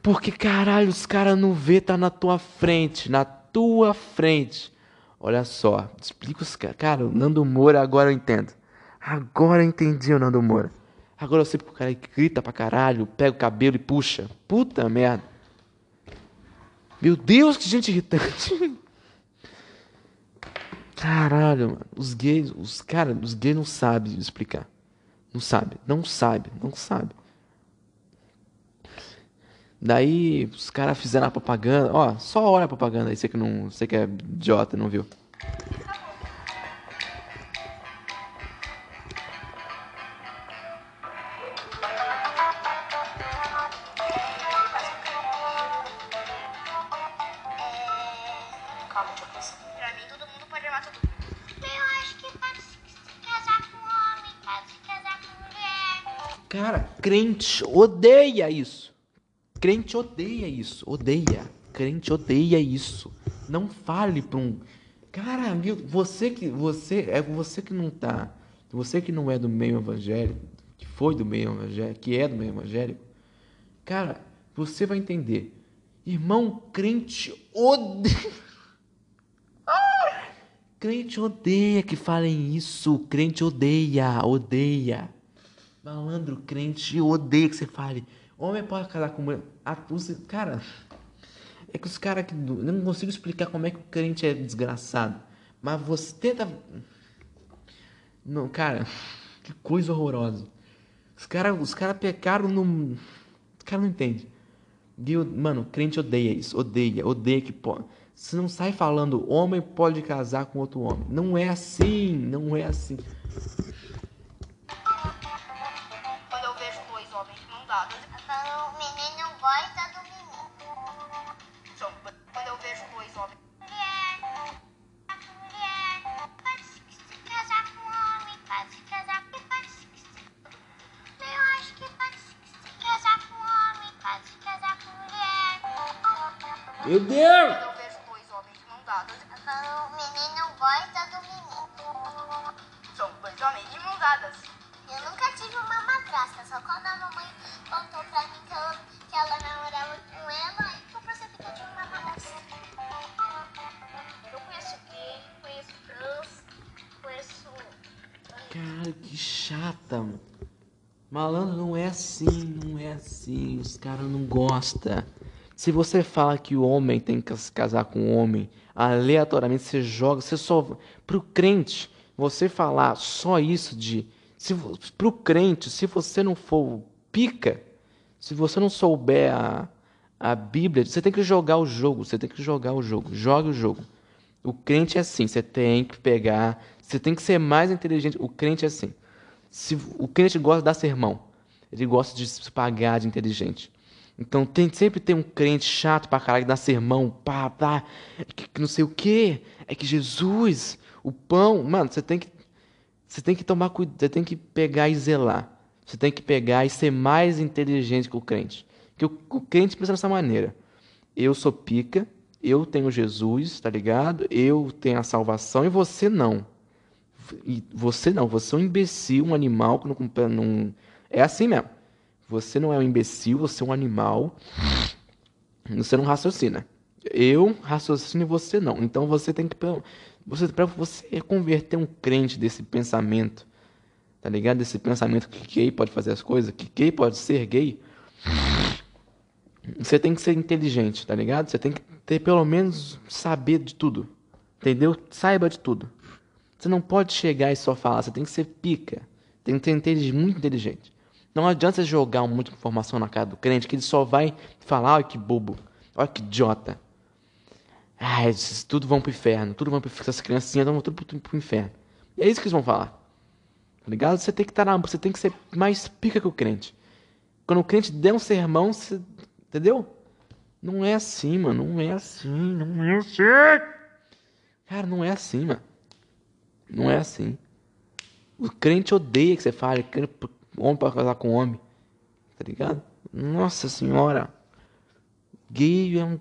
Porque caralho, os caras não vê, tá na tua frente, na tua frente. Olha só, explica os caras. Cara, o Nando Moura agora eu entendo. Agora eu entendi o Nando Moura. Agora eu sei porque o cara grita pra caralho, pega o cabelo e puxa. Puta merda. Meu Deus, que gente irritante. Caralho, mano. Os gays, os cara, os gays não sabem explicar. Não sabe, não sabe, não sabe. Daí os caras fizeram a propaganda. Ó, só olha a propaganda aí, você que não, você que é idiota, não viu? Crente odeia isso. Crente odeia isso. Odeia. Crente odeia isso. Não fale para um. Cara, você que. Você. É você que não tá. Você que não é do meio evangélico. Que foi do meio evangélico. Que é do meio evangélico. Cara, você vai entender. Irmão, crente odeia. Crente odeia que falem isso. Crente odeia, odeia. Malandro, crente odeia que você fale. Homem pode casar com mulher. Cara, é que os caras que. Eu não consigo explicar como é que o crente é desgraçado. Mas você tenta. Não, cara, que coisa horrorosa. Os caras os cara pecaram no. Os caras não entendem. Mano, crente odeia isso. Odeia, odeia que pode. Você não sai falando homem pode casar com outro homem. Não é assim, não é assim. Meu Deus! Eu vejo dois homens de mão dada. O menino gosta do menino. São dois homens de mão dadas. Eu nunca tive uma madrasta, só quando a mamãe contou pra mim que ela, que ela namorava com ela e pra saber que eu tinha uma madrasta. Eu conheço gay, conheço trans, conheço. Cara, que chata, mano. Malandro não é assim, não é assim. Os caras não gostam. Se você fala que o homem tem que se casar com o homem, aleatoriamente você joga, você só. Para o crente, você falar só isso de. Para o crente, se você não for pica, se você não souber a, a Bíblia, você tem que jogar o jogo, você tem que jogar o jogo, jogue o jogo. O crente é assim, você tem que pegar, você tem que ser mais inteligente. O crente é assim. Se, o crente gosta de dar sermão, ele gosta de se pagar de inteligente. Então tem, sempre tem um crente chato pra caralho que dá sermão, pá, pá, que, que não sei o que, é que Jesus, o pão, mano, você tem que. Você tem que tomar cuidado, você tem que pegar e zelar. Você tem que pegar e ser mais inteligente que o crente. Que o, o crente pensa dessa maneira. Eu sou pica, eu tenho Jesus, tá ligado? Eu tenho a salvação e você não. E você não, você é um imbecil, um animal que não, não. É assim mesmo. Você não é um imbecil, você é um animal. Você não raciocina. Eu raciocino e você não. Então você tem que. Você, para você converter um crente desse pensamento, tá ligado? Desse pensamento que gay pode fazer as coisas, que gay pode ser gay. Você tem que ser inteligente, tá ligado? Você tem que ter pelo menos saber de tudo. Entendeu? Saiba de tudo. Você não pode chegar e só falar, você tem que ser pica. Tem que ser muito inteligente. Não adianta jogar um monte de informação na cara do crente que ele só vai falar, olha que bobo, olha que idiota. Ah, eles tudo vão pro inferno, tudo vão pro inferno, essas criancinhas vão tudo pro, pro inferno. E é isso que eles vão falar. Tá ligado? Você tem que estar tá na, você tem que ser mais pica que o crente. Quando o crente der um sermão, você, entendeu? Não é assim, mano, não é assim, não é assim. Cara, não é assim, mano. Não é assim. O crente odeia que você fale, homem para casar com homem. Tá ligado? Nossa senhora. Gay é um.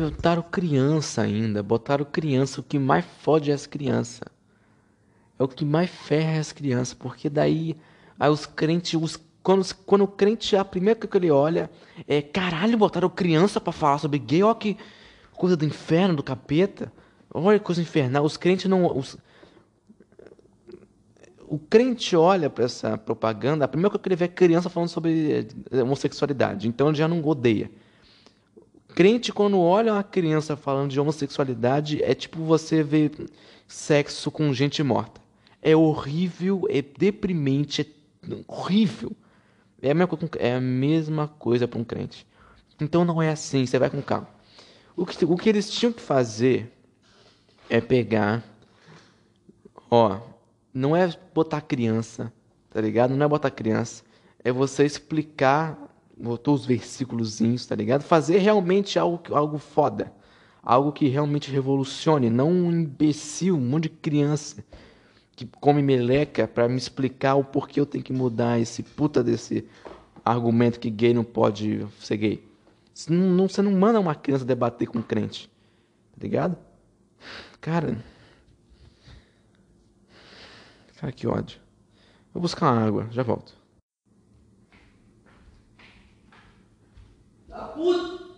Botaram criança ainda, botaram criança. O que mais fode é as crianças. É o que mais ferra as crianças, porque daí Aí os crentes, os, quando, quando o crente, a primeira coisa que ele olha é: caralho, botaram criança para falar sobre gay, olha que coisa do inferno, do capeta. Olha que coisa infernal. Os crentes não. Os, o crente olha para essa propaganda, a primeira coisa que ele vê é criança falando sobre eh, homossexualidade, então ele já não odeia. Crente, quando olha uma criança falando de homossexualidade, é tipo você ver sexo com gente morta. É horrível, é deprimente, é horrível. É a mesma, é a mesma coisa para um crente. Então não é assim, você vai com calma. O que, o que eles tinham que fazer é pegar, ó, não é botar criança, tá ligado? Não é botar criança, é você explicar, botou os versículos, tá ligado? Fazer realmente algo, algo foda, algo que realmente revolucione, não um imbecil, um monte de criança que come meleca para me explicar o porquê eu tenho que mudar esse puta desse argumento que gay não pode ser gay. Você não, não, você não manda uma criança debater com um crente. Tá ligado? Cara. Cara, que ódio. Vou buscar uma água, já volto. Da puta!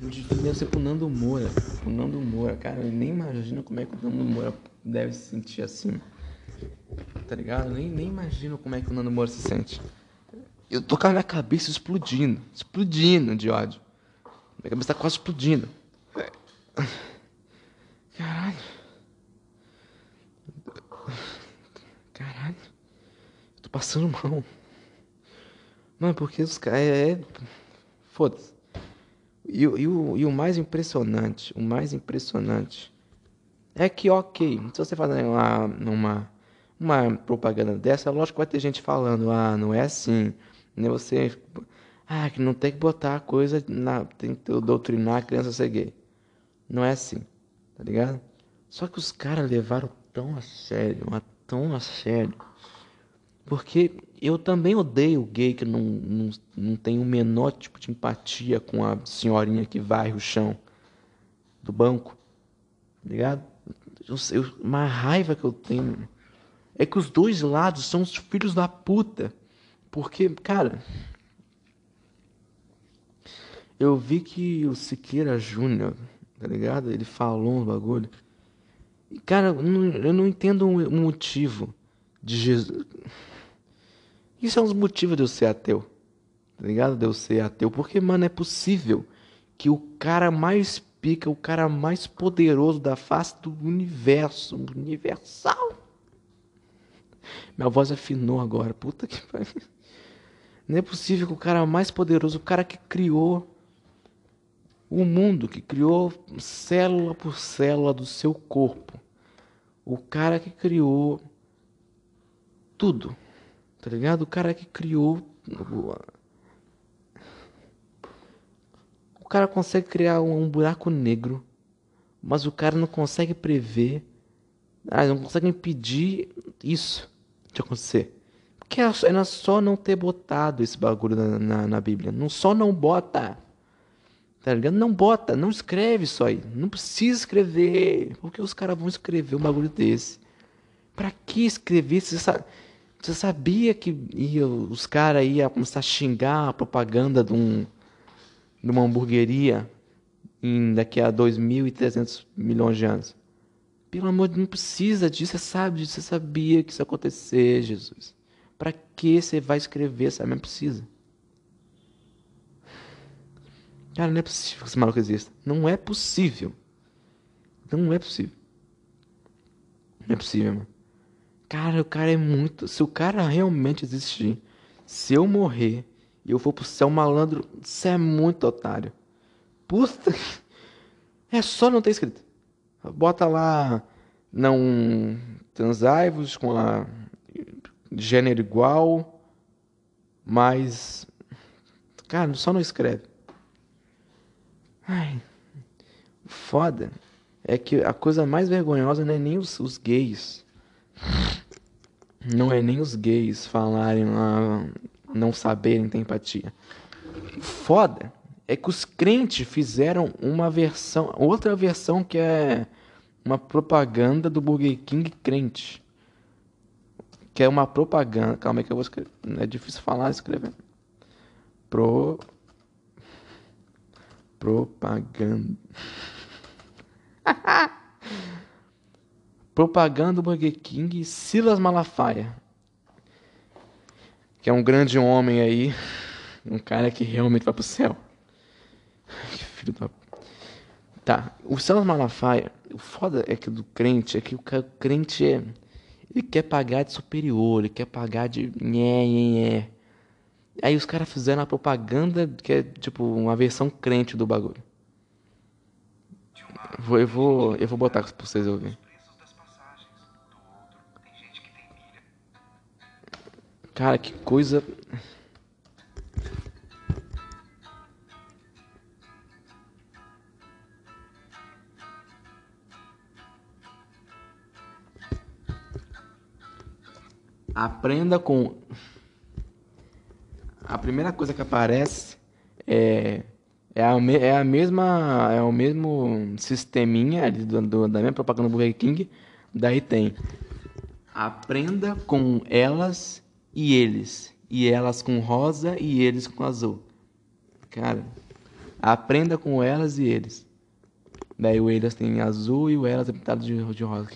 Deve ser pro Nando Moura. O Nando Moura, cara, eu nem imagino como é que o Nando Moura deve se sentir assim. Tá ligado? Eu nem, nem imagino como é que o Nando Moura se sente. Eu tô com a minha cabeça explodindo. Explodindo de ódio. Minha cabeça tá quase explodindo. Caralho. Caralho. Eu tô passando mal. Mano, porque os caras. É... é foda-se. E, e, o, e o mais impressionante, o mais impressionante é que, ok, se você fazer uma, uma, uma propaganda dessa, lógico que vai ter gente falando, ah, não é assim, né? Você, ah, que não tem que botar a coisa, na, tem que doutrinar a criança a ser gay. Não é assim, tá ligado? Só que os caras levaram tão a sério, tão a sério, porque eu também odeio gay que não, não, não tem o menor tipo de empatia com a senhorinha que varre o chão do banco. Tá ligado? Eu, eu, uma raiva que eu tenho é que os dois lados são os filhos da puta. Porque, cara. Eu vi que o Siqueira Júnior, tá ligado? Ele falou um bagulho. E, cara, eu não, eu não entendo o motivo de Jesus. Isso é um dos motivos de eu ser ateu. tá ligado? De eu ser ateu. Porque, mano, é possível que o cara mais pica, o cara mais poderoso da face do universo, universal. Minha voz afinou agora, puta que pariu. Não é possível que o cara mais poderoso, o cara que criou o mundo, que criou célula por célula do seu corpo, o cara que criou tudo, tá ligado? O cara que criou. O cara consegue criar um, buraco negro, mas o cara não consegue prever, ah, não consegue impedir isso de acontecer. Porque era só não ter botado esse bagulho na, na, na Bíblia. Não só não bota. Tá ligado? Não bota, não escreve isso aí. Não precisa escrever. Por que os caras vão escrever um bagulho desse? Pra que escrever? Você, sa você sabia que ia, os caras iam começar a xingar a propaganda de, um, de uma hamburgueria em, daqui a 2.300 milhões de anos? Pelo amor de Deus, não precisa disso. Você sabe disso. Você sabia que isso ia acontecer, Jesus. Para que você vai escrever? Sabe? Não precisa. Cara, não é possível que esse maluco exista. Não é possível. Não é possível. Não é possível, mano. Cara, o cara é muito. Se o cara realmente existir, se eu morrer e eu for pro céu malandro, você é muito otário. Puta. É só não ter escrito. Bota lá. Não transai-vos com a gênero igual, mas. Cara, só não escreve. Ai, foda é que a coisa mais vergonhosa não é nem os, os gays. Não é nem os gays falarem lá, não saberem ter empatia. Foda é que os crentes fizeram uma versão, outra versão que é uma propaganda do Burger King crente que é uma propaganda. Calma aí que eu vou escrever. É difícil falar escrever. Pro. Propaganda. propaganda Burger King Silas Malafaia. Que é um grande homem aí. Um cara que realmente vai pro céu. Que filho da. Tá. O Silas Malafaia. O foda é que do crente é que o crente é ele quer pagar de superior, ele quer pagar de nhé, nhé, nhé. Aí os caras fizeram a propaganda que é tipo uma versão crente do bagulho. Eu vou, eu vou botar pra vocês ouvirem. Cara, que coisa. Aprenda com. A primeira coisa que aparece é, é, a, é a mesma. É o mesmo sisteminha do, do, da minha propaganda do Burger King. Daí tem. Aprenda com elas e eles. E elas com rosa e eles com azul. Cara, aprenda com elas e eles. Daí o eles tem azul e o elas é pintado de, de rosa.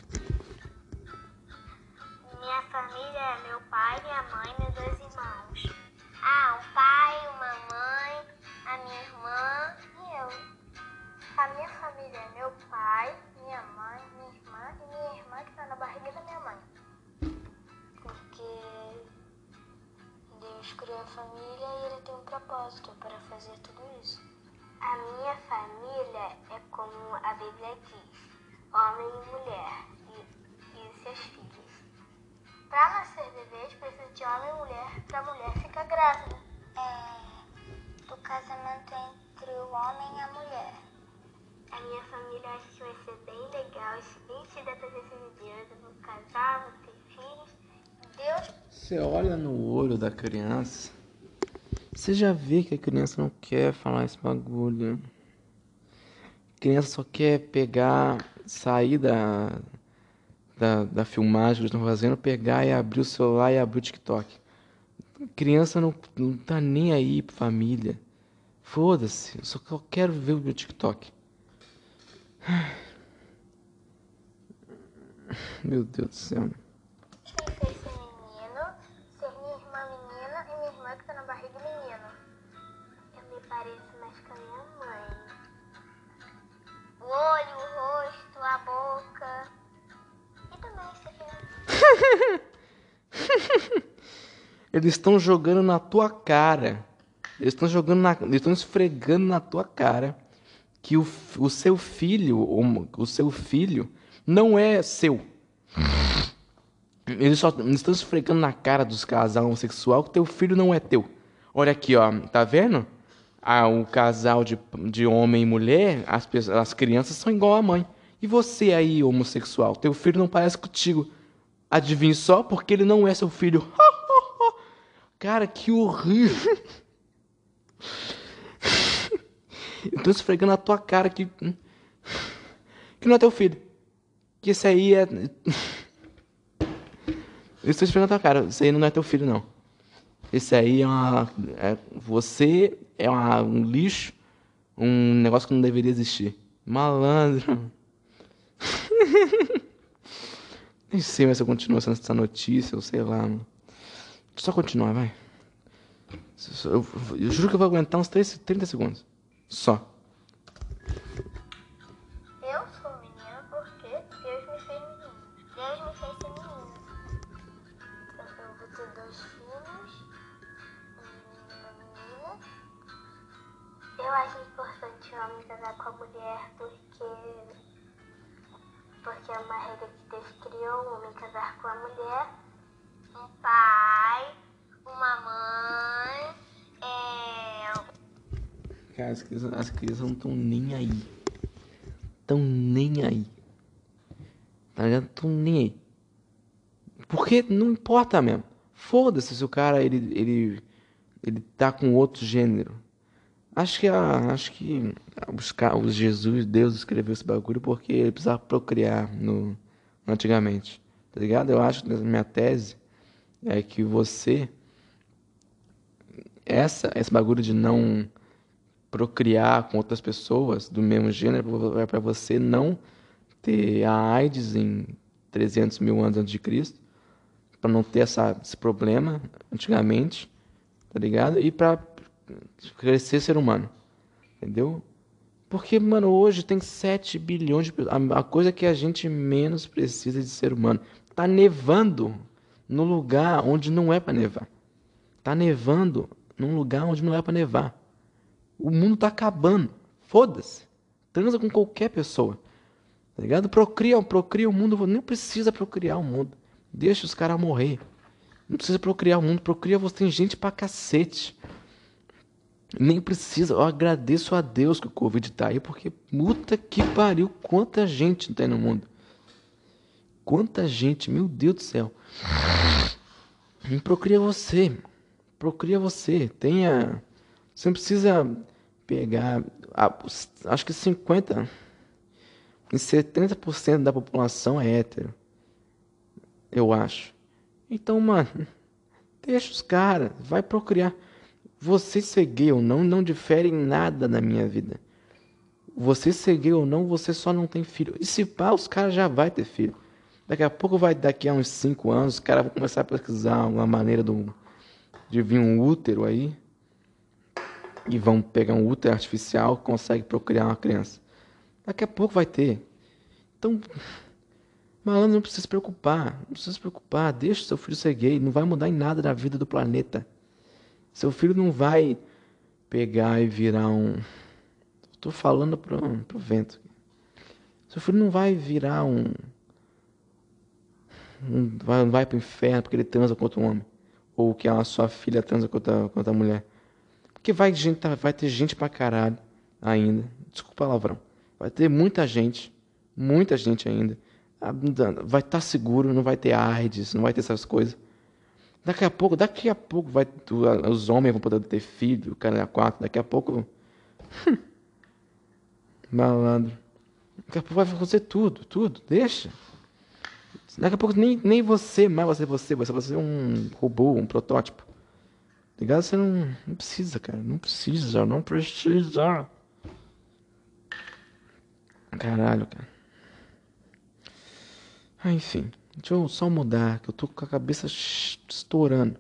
Como a Bíblia diz: homem e mulher e, e seus filhos. Para nascer bebês precisa de homem e mulher para a mulher ficar grávida. É do casamento entre o homem e a mulher. A minha família acha que vai ser bem legal, bem da presença de Deus. Eu vou casar, vou ter filhos. Deus. Você olha no olho da criança você já vê que a criança não quer falar esse bagulho. Criança só quer pegar, sair da, da, da filmagem que eles estão fazendo, pegar e abrir o celular e abrir o TikTok. Criança não, não tá nem aí pra família. Foda-se, eu só quero ver o meu TikTok. Meu Deus do céu. Eles estão jogando na tua cara. Eles estão jogando na, eles estão esfregando na tua cara que o, o seu filho, o, o seu filho não é seu. Eles só eles estão esfregando na cara dos casal homossexual que teu filho não é teu. Olha aqui, ó, tá vendo? Ah, o casal de, de homem e mulher, as, as crianças são igual à mãe. E você aí, homossexual, teu filho não parece contigo. Adivinhe só porque ele não é seu filho. Cara, que horrível. Eu tô esfregando na tua cara que. Que não é teu filho. Que esse aí é. Eu estou esfregando na tua cara. Esse aí não é teu filho, não. Esse aí é uma. É, você é uma, um lixo. Um negócio que não deveria existir. Malandro. Nem sei se eu continuo essa notícia ou sei lá. Mano. Só continuar, vai. Eu, eu, juro que eu vou aguentar uns 30, 30 segundos. Só. Eu sou menina porque Deus me fez menina. Deus me fez menina. Eu, dois filhos, um menino e uma menina. Eu acho importante o homem casar com a mulher porque porque é uma regra que Deus criou, o homem casar com a mulher, um pai, uma mãe, é... Cara, as crianças, as crianças não estão nem aí. Estão nem aí. Tá ligado? Estão nem aí. Porque não importa mesmo. Foda-se se o cara ele, ele, ele tá com outro gênero. Acho que, acho que buscar os Jesus, Deus escreveu esse bagulho porque ele precisava procriar no, antigamente. Tá ligado? Eu acho que a minha tese é que você essa esse bagulho de não procriar com outras pessoas do mesmo gênero é para você não ter a AIDS em 300 mil anos antes de Cristo, para não ter essa, esse problema antigamente, tá ligado? E para crescer ser humano. Entendeu? Porque, mano, hoje tem 7 bilhões de pessoas. A, coisa que a gente menos precisa de ser humano. Tá nevando no lugar onde não é para nevar. Tá nevando num lugar onde não é para nevar. O mundo tá acabando. Foda-se. Transa com qualquer pessoa. Tá ligado? Procria, procria o mundo. Nem precisa procriar o mundo. Deixa os caras morrer. Não precisa procriar o mundo. Procria você. Tem gente pra cacete. Nem precisa. Eu agradeço a Deus que o Covid tá aí, porque puta que pariu, quanta gente tem no mundo. Quanta gente, meu Deus do céu. Procria você. Procria você. Tenha. Você não precisa pegar. Acho que 50 e 70% da população é hétero. Eu acho. Então, mano, deixa os caras. Vai procriar. Você ser gay ou não não difere em nada na minha vida. Você ser gay ou não, você só não tem filho. E se pá, os caras já vai ter filho. Daqui a pouco vai, daqui a uns 5 anos, os caras vão começar a pesquisar uma maneira do, de vir um útero aí. E vão pegar um útero artificial consegue procriar uma criança. Daqui a pouco vai ter. Então, malandro, não precisa se preocupar. Não precisa se preocupar. Deixa seu filho ser gay. Não vai mudar em nada na vida do planeta. Seu filho não vai pegar e virar um. Estou falando pro, pro vento. Seu filho não vai virar um. Não vai, vai pro inferno porque ele transa contra um homem. Ou que a sua filha transa contra, contra a mulher. Porque vai, gente, vai ter gente pra caralho ainda. Desculpa o palavrão. Vai ter muita gente. Muita gente ainda. Vai estar tá seguro, não vai ter AIDS, não vai ter essas coisas. Daqui a pouco, daqui a pouco vai, os homens vão poder ter filho, o cara é quatro, daqui a pouco. Malandro. Daqui a pouco vai acontecer tudo, tudo, deixa. Daqui a pouco nem, nem você mais vai ser você, vai ser um robô, um protótipo. Ligado? Você não, não precisa, cara. Não precisa, não precisa. Caralho, cara. Ah, enfim. Deixa eu só mudar, que eu tô com a cabeça estourando.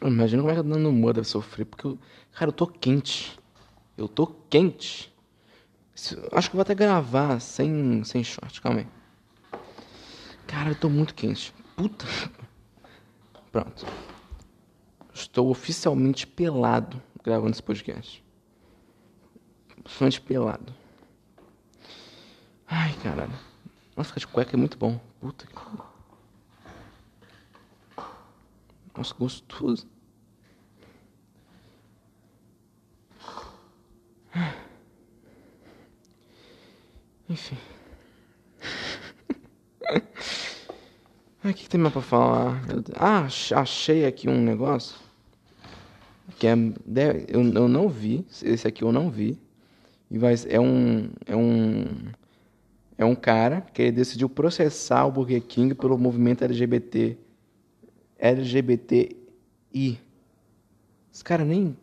Imagina como é que a dona Moa deve sofrer, porque eu, cara, eu tô quente. Eu tô quente. Acho que vou até gravar sem, sem short, calma aí. Cara, eu tô muito quente. Puta. Pronto. Estou oficialmente pelado gravando esse podcast. Oficialmente pelado. Ai, caralho. Nossa, ficar de cueca é muito bom. Puta que. Nossa, gostoso. Enfim. O que, tem mais pra falar? Ah, achei aqui um negócio. Que é. Eu, eu não vi. Esse aqui eu não vi. E vai, é um. É um. É um cara que decidiu processar o Burger King pelo movimento LGBT. LGBTI. Esse cara nem.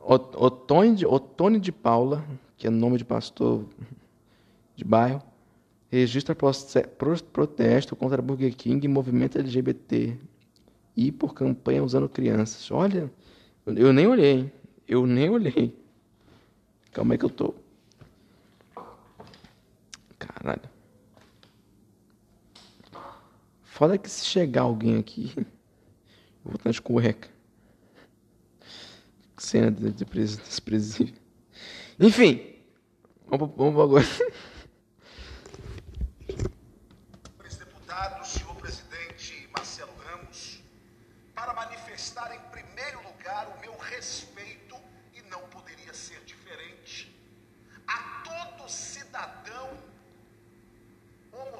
Otônio de, Otônio de Paula, que é nome de pastor de bairro registra protesto contra Burger King e movimento LGBT e por campanha usando crianças. Olha, eu nem olhei, eu nem olhei. Calma aí que eu tô. Caralho. Foda que se chegar alguém aqui, eu vou estar de cueca. Cena desprezível. Enfim, vamos, vamos agora.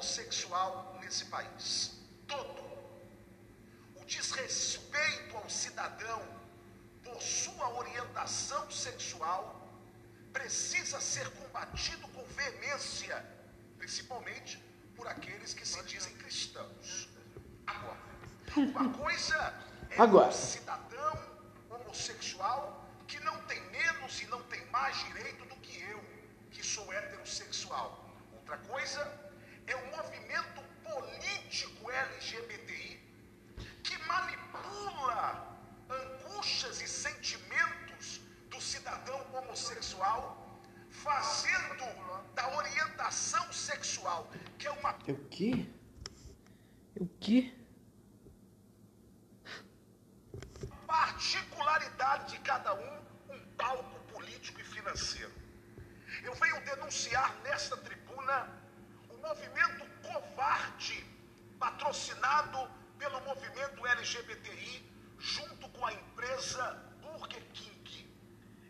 homossexual nesse país. Todo. O desrespeito ao cidadão por sua orientação sexual precisa ser combatido com veemência, principalmente por aqueles que se dizem cristãos. Agora, uma coisa é Agora. um cidadão homossexual que não tem menos e não tem mais direito do que eu, que sou heterossexual. Outra coisa é um movimento político LGBTI que manipula angústias e sentimentos do cidadão homossexual, fazendo da orientação sexual, que é uma. É o quê? É o quê? Particularidade de cada um, um palco político e financeiro. Eu venho denunciar nesta tribuna movimento covarde, patrocinado pelo movimento LGBTI, junto com a empresa Burger King.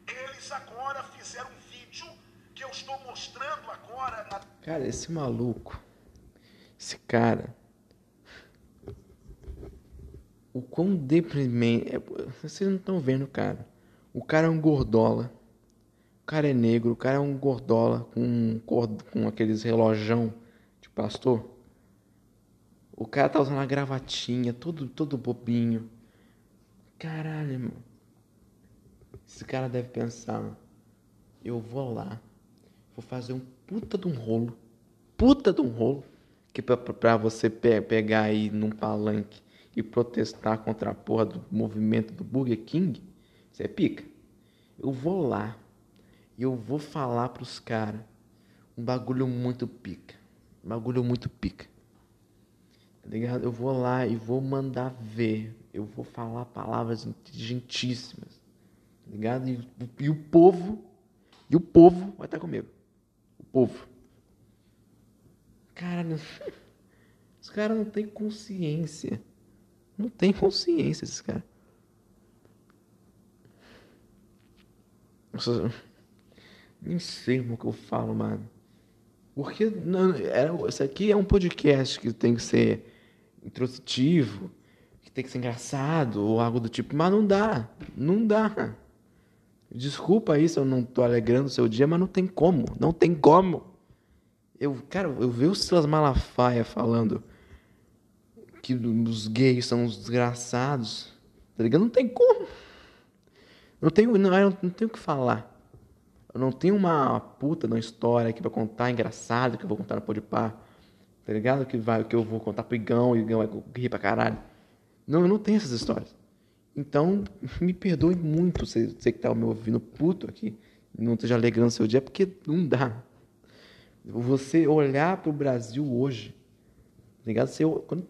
Eles agora fizeram um vídeo que eu estou mostrando agora na. Cara, esse maluco, esse cara, o quão deprimente. É, vocês não estão vendo, cara. O cara é um gordola. O cara é negro, o cara é um gordola com, com aqueles relojão pastor, o cara tá usando uma gravatinha, todo, todo bobinho. Caralho, irmão. Esse cara deve pensar, eu vou lá, vou fazer um puta de um rolo, puta de um rolo, que pra você pe pegar aí num palanque e protestar contra a porra do movimento do Burger King, você é pica. Eu vou lá e eu vou falar pros caras um bagulho muito pica bagulho muito pica. Tá ligado? Eu vou lá e vou mandar ver. Eu vou falar palavras inteligentíssimas. Tá ligado? E, e o povo, e o povo vai estar comigo. O povo. Cara, os caras não têm consciência. Não tem consciência esses caras. Nem sei o que eu falo, mano. Porque não, é, isso aqui é um podcast que tem que ser introspectivo, que tem que ser engraçado ou algo do tipo, mas não dá, não dá. Desculpa aí se eu não tô alegrando o seu dia, mas não tem como, não tem como. Eu, cara, eu vi o Silas Malafaia falando que os gays são os desgraçados, tá ligado? Não tem como. Não tenho, não, não, não tenho o que falar. Eu não tenho uma puta uma história que vai contar engraçado, que eu vou contar no Podpah, tá ligado? Que, vai, que eu vou contar pro Igão e o Igão vai rir pra caralho. Não, eu não tenho essas histórias. Então, me perdoe muito você, você que tá me ouvindo puto aqui, não esteja alegrando seu dia, porque não dá. Você olhar pro Brasil hoje, ligado? Você, quando,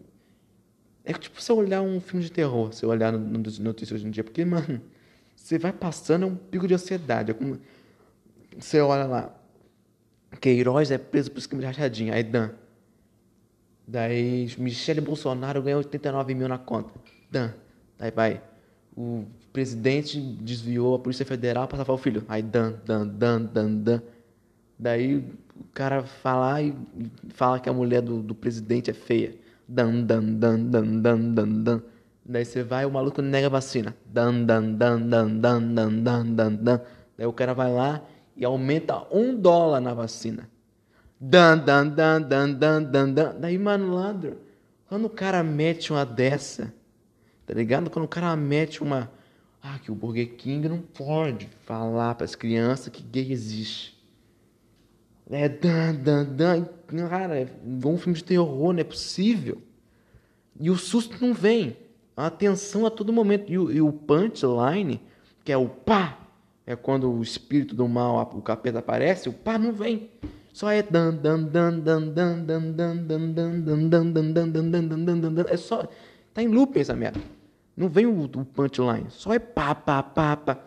é tipo você olhar um filme de terror, você olhar no, no, notícias hoje em dia, porque, mano, você vai passando, é um pico de ansiedade. É como, você olha lá, Queiroz é preso por esquema de rachadinha, aí Dan. Daí Michele Bolsonaro ganhou 89 mil na conta. Dan. Daí vai. O presidente desviou a Polícia Federal para salvar o filho. Aí Dan, Dan, Dan, Dan, Dan. Daí o cara fala e fala que a mulher do, do presidente é feia. Dan, dan, dan, dan, dan, dan, dan. Daí você vai, o maluco nega a vacina. Dan, dan, dan, dan, dan, dan, dan, dan, dan. Daí o cara vai lá e aumenta um dólar na vacina. Dan, dan, dan, dan, dan, dan, dan. Daí, malandro, quando o cara mete uma dessa, tá ligado? Quando o cara mete uma. Ah, que o Burger King não pode falar para as crianças que gay existe. É dan, dan, dan. Cara, é um filme de terror, não é possível. E o susto não vem. A atenção a todo momento. E o, e o punchline, que é o pá, é quando o espírito do mal, o capeta aparece, o pá não vem. Só é dan dan dan dan dan dan dan dan dan dan dan dan dan dan dan dan dan dan É só. Tá em loop essa merda. Não vem o, o punchline. Só é pá, pá, pá, pá.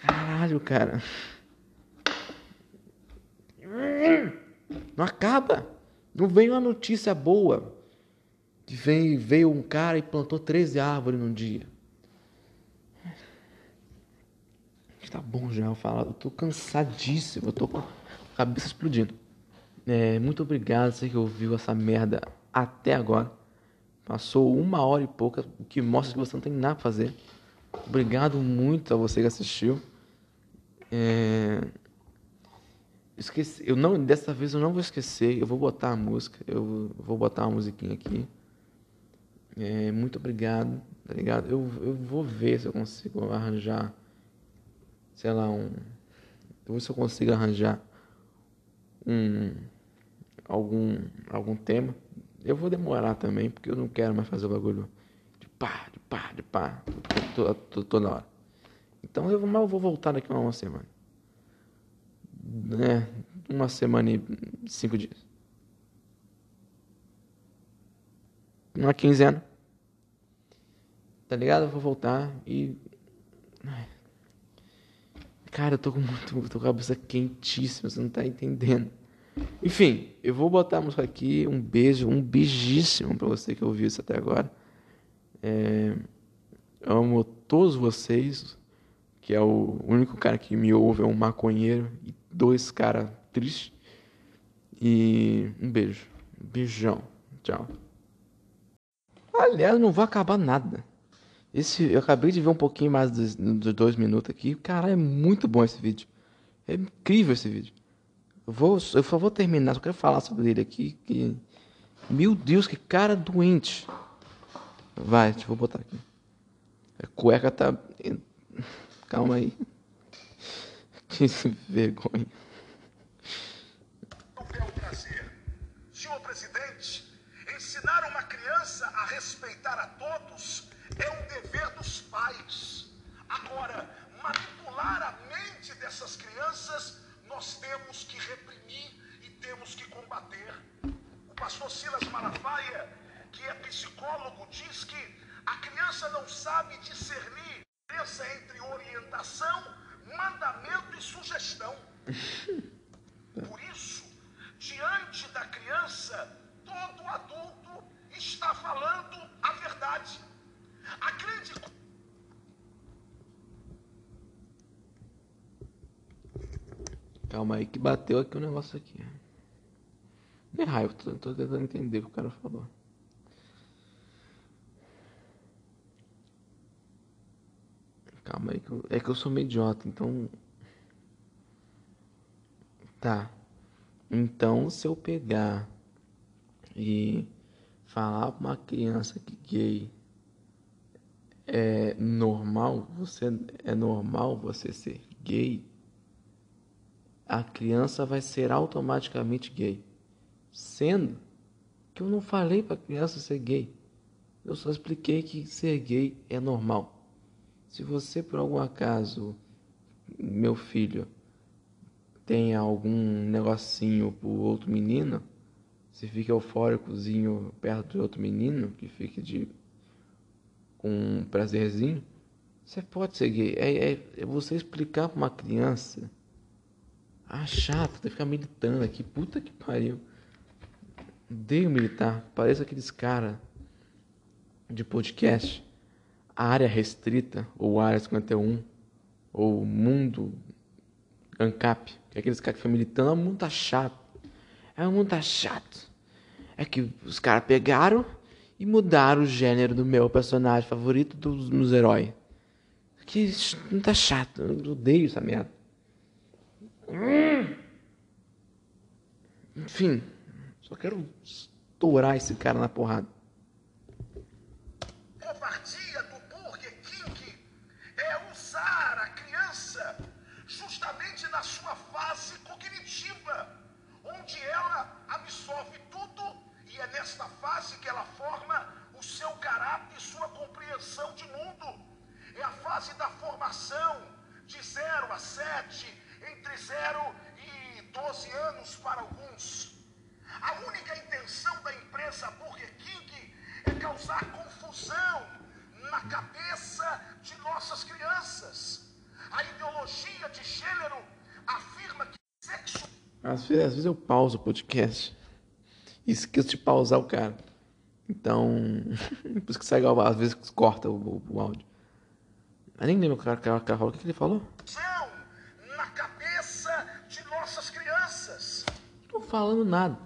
Caralho, cara. Não acaba. Não vem uma notícia boa. Que vem, veio um cara e plantou 13 árvores num dia. Tá bom já, eu falo. Eu tô cansadíssimo. Eu tô com a cabeça explodindo. É, muito obrigado você que ouviu essa merda até agora. Passou uma hora e pouca, o que mostra que você não tem nada pra fazer. Obrigado muito a você que assistiu. É... Esqueci, eu não, dessa vez eu não vou esquecer, eu vou botar a música, eu vou botar uma musiquinha aqui. É, muito obrigado, tá ligado? Eu, eu vou ver se eu consigo arranjar, sei lá, um. Eu vou se eu consigo arranjar um. algum, algum tema. Eu vou demorar também, porque eu não quero mais fazer o bagulho de pá, de pá, de pá, toda hora. Então eu, mas eu vou voltar daqui a uma semana né, uma semana e cinco dias. Uma quinzena. Tá ligado? Eu vou voltar e. Cara, eu tô com muito. tô com a cabeça quentíssima, você não tá entendendo. Enfim, eu vou botar a música aqui. Um beijo, um beijíssimo pra você que ouviu isso até agora. É, amo todos vocês, que é o único cara que me ouve, é um maconheiro. E dois caras tristes. E um beijo. Beijão. Tchau. Aliás, não vou acabar nada. Esse, eu acabei de ver um pouquinho mais dos, dos dois minutos aqui. Cara, é muito bom esse vídeo. É incrível esse vídeo. Eu, vou, eu só vou terminar, só quero falar sobre ele aqui. Que, meu Deus, que cara doente. Vai, deixa eu botar aqui. A cueca tá. Calma aí. Que vergonha. É um prazer. Senhor presidente, ensinar uma criança a respeitar a todos é um dever dos pais. Agora, manipular a mente dessas crianças, nós temos que reprimir e temos que combater. O pastor Silas Malafaia, que é psicólogo, diz que a criança não sabe discernir a diferença entre orientação mandamento e sugestão. Por isso, diante da criança, todo adulto está falando a verdade. A grande Calma aí que bateu aqui o um negócio aqui. É raiva, tô, tô tentando entender o que o cara falou. Calma aí, que eu, é que eu sou meio idiota, então. Tá. Então, se eu pegar e falar pra uma criança que gay é normal, você é normal você ser gay, a criança vai ser automaticamente gay. Sendo que eu não falei para a criança ser gay. Eu só expliquei que ser gay é normal. Se você, por algum acaso, meu filho, tem algum negocinho pro outro menino, Você fica eufóricozinho perto de outro menino que fica de com um prazerzinho. Você pode gay. É, é, é você explicar pra uma criança. Ah, chato, tem que ficar militando aqui. Puta que pariu. Odeio militar. Parece aqueles caras de podcast. Área restrita, ou área 51, ou mundo ANCAP. Que é aqueles caras que ficam militando. O mundo tá chato. É um mundo tá chato. É que os caras pegaram e mudaram o gênero do meu personagem favorito dos meus heróis. Que não tá chato. Eu odeio essa merda. Enfim, só quero estourar esse cara na porrada. 0 e 12 anos para alguns. A única intenção da empresa Burger King é causar confusão na cabeça de nossas crianças. A ideologia de gênero afirma que sexo. Às vezes, às vezes eu pauso o podcast e esqueço de pausar o cara. Então, por isso que sai às vezes corta o, o, o áudio. Eu nem lembro o cara, cara. O que, ele falou? Na falando nada.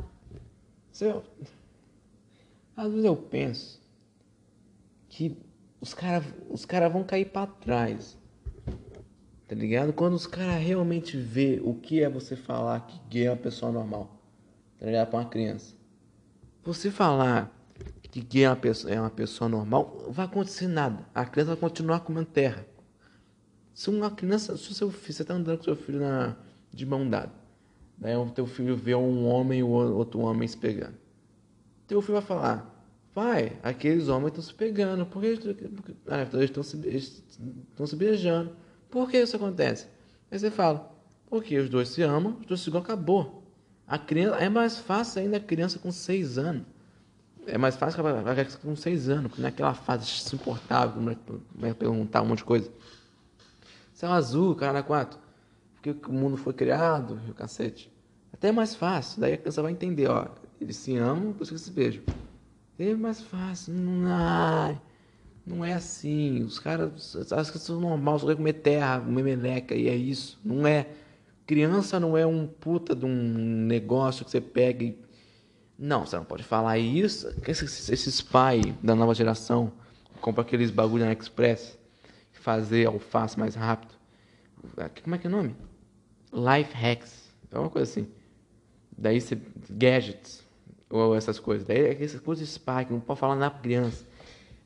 Às vezes eu penso que os caras os cara vão cair para trás. Tá ligado? Quando os caras realmente vê o que é você falar que gay é uma pessoa normal. Tá ligado? Pra uma criança. Você falar que gay é uma, pessoa, é uma pessoa normal, não vai acontecer nada. A criança vai continuar comendo terra. Se uma criança, se seu filho, você está andando com seu filho na, de mão dada, daí o teu filho vê um homem e o outro homem se pegando. Teu filho vai falar, pai, aqueles homens estão se pegando, porque eles estão se, estão se beijando. Por que isso acontece? Aí você fala, porque os dois se amam, os dois se gostam, acabou. A criança, é mais fácil ainda a criança com seis anos é mais fácil com seis anos, porque naquela fase insuportável, vai perguntar um monte de coisa. Céu azul, cara quatro. Porque o mundo foi criado, o cacete. Até é mais fácil, daí a criança vai entender, ó. Eles se amam, por isso que se beijam. É mais fácil. Não, não é assim. Os caras acham que são normal, só quer comer terra, comer meleca, e é isso. Não é. Criança não é um puta de um negócio que você pega e não, você não pode falar isso. Esses, esses pais da nova geração compram aqueles bagulho na Express fazer alface mais rápido. Como é que é o nome? Life hacks. É uma coisa assim. Daí você. Gadgets. Ou essas coisas. Daí é essas coisas que não pode falar nada pra criança.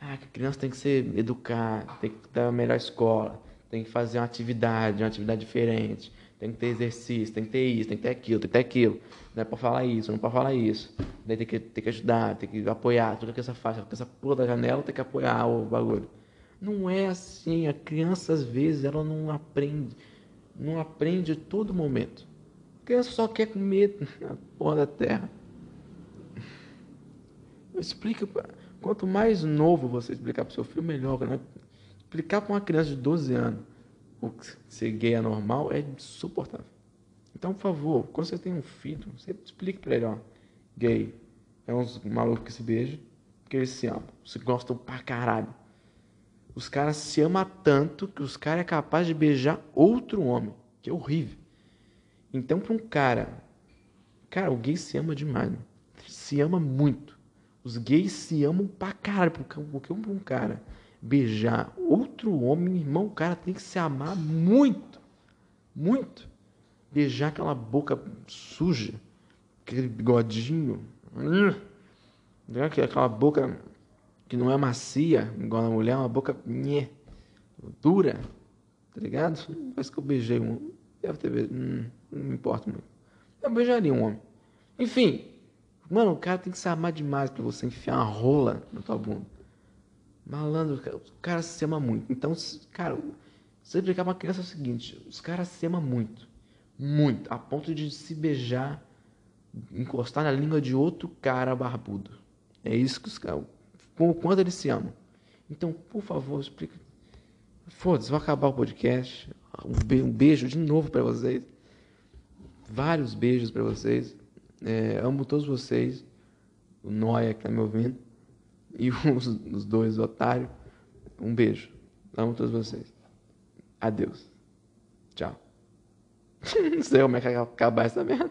Ah, que criança tem que ser educada, tem que dar a melhor escola, tem que fazer uma atividade, uma atividade diferente tem que ter exercício, tem que ter isso, tem que ter aquilo, tem que ter aquilo. Não é para falar isso, não é para falar isso. Daí tem que, tem que ajudar, tem que apoiar, tudo que essa faixa, essa porra da janela tem que apoiar o bagulho. Não é assim, a criança às vezes ela não aprende, não aprende todo momento. A criança só quer comer a porra da terra. Explica, quanto mais novo você explicar para o seu filho, melhor. Né? Explicar para uma criança de 12 anos o ser gay é normal é insuportável. Então, por favor, quando você tem um filho, você explique para ele, ó, gay é uns malucos que se beijam, porque eles se amam, se gostam pra caralho. Os caras se amam tanto que os caras é capaz de beijar outro homem, que é horrível. Então, para um cara, cara, o gay se ama demais, né? se ama muito. Os gays se amam pra caralho, porque um cara beijar outro homem, irmão, o cara tem que se amar muito, muito. Beijar aquela boca suja, aquele bigodinho, hum, aquela boca que não é macia, igual a mulher, uma boca nhê, dura, tá ligado? Parece que eu beijei um, deve ter beijado, hum, não me importa muito. Eu beijaria um homem. Enfim, mano, o cara tem que se amar demais pra você enfiar uma rola na tua bunda. Malandro, o cara se ama muito. Então, cara, você explicar pra uma criança é o seguinte: os caras se amam muito. Muito. A ponto de se beijar encostar na língua de outro cara barbudo. É isso que os caras. Com o quanto eles se amam. Então, por favor, explica. Foda-se, vai acabar o podcast. Um beijo de novo para vocês. Vários beijos para vocês. É, amo todos vocês. O Noia que tá me ouvindo. E os, os dois otários. Um beijo. Amo todos vocês. Adeus. Tchau. Não sei como é que vai acabar essa merda.